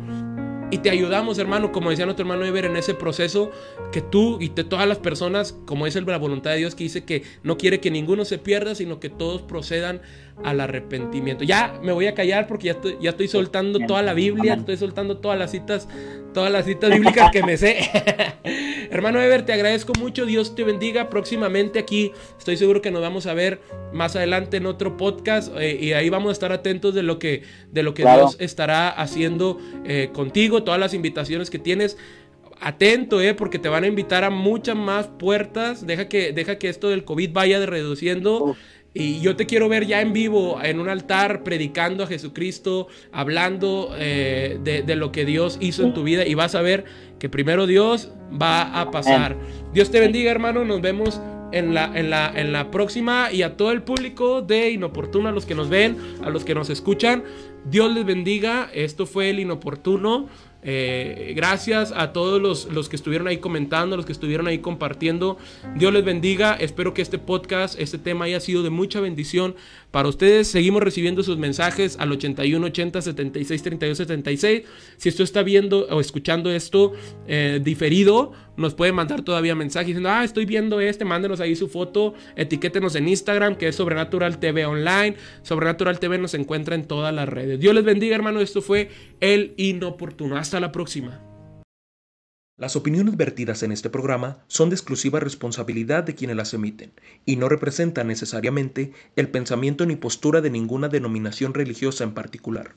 Y te ayudamos, hermano, como decía nuestro hermano Ever, en ese proceso que tú y todas las personas, como es la voluntad de Dios, que dice que no quiere que ninguno se pierda, sino que todos procedan al arrepentimiento. Ya me voy a callar porque ya estoy, ya estoy soltando toda la Biblia, estoy soltando todas las citas, todas las citas bíblicas que me sé. Hermano Ever, te agradezco mucho, Dios te bendiga. Próximamente aquí estoy seguro que nos vamos a ver más adelante en otro podcast eh, y ahí vamos a estar atentos de lo que, de lo que Dios estará haciendo eh, contigo, todas las invitaciones que tienes atento, eh, porque te van a invitar a muchas más puertas. Deja que, deja que esto del COVID vaya reduciendo. Y yo te quiero ver ya en vivo, en un altar, predicando a Jesucristo, hablando eh, de, lo que Dios hizo en tu vida. Y vas a ver que primero Dios va a pasar. Dios te bendiga, hermano. Nos vemos en la, en la, en la próxima. Y a todo el público de Inoportuno, a los que nos ven, a los que nos escuchan. Dios les bendiga. Esto fue el Inoportuno. Eh, gracias a todos los, los, que estuvieron ahí comentando, los que estuvieron ahí compartiendo. Dios les bendiga. Espero que este podcast, este tema haya sido de mucha bendición para ustedes. Seguimos recibiendo sus mensajes al 81 80 76 32 76. Si usted está viendo o escuchando esto eh, diferido, nos puede mandar todavía mensajes diciendo, ah, estoy viendo este, mándenos ahí su foto, etiquétenos en Instagram, que es Sobrenatural TV Online. Sobrenatural TV nos encuentra en todas las redes. Dios les bendiga, hermano. Esto fue El Inoportuno. Hasta la próxima. Las opiniones vertidas en este programa son de exclusiva responsabilidad de quienes las emiten y no representan necesariamente el pensamiento ni postura de ninguna denominación religiosa en particular.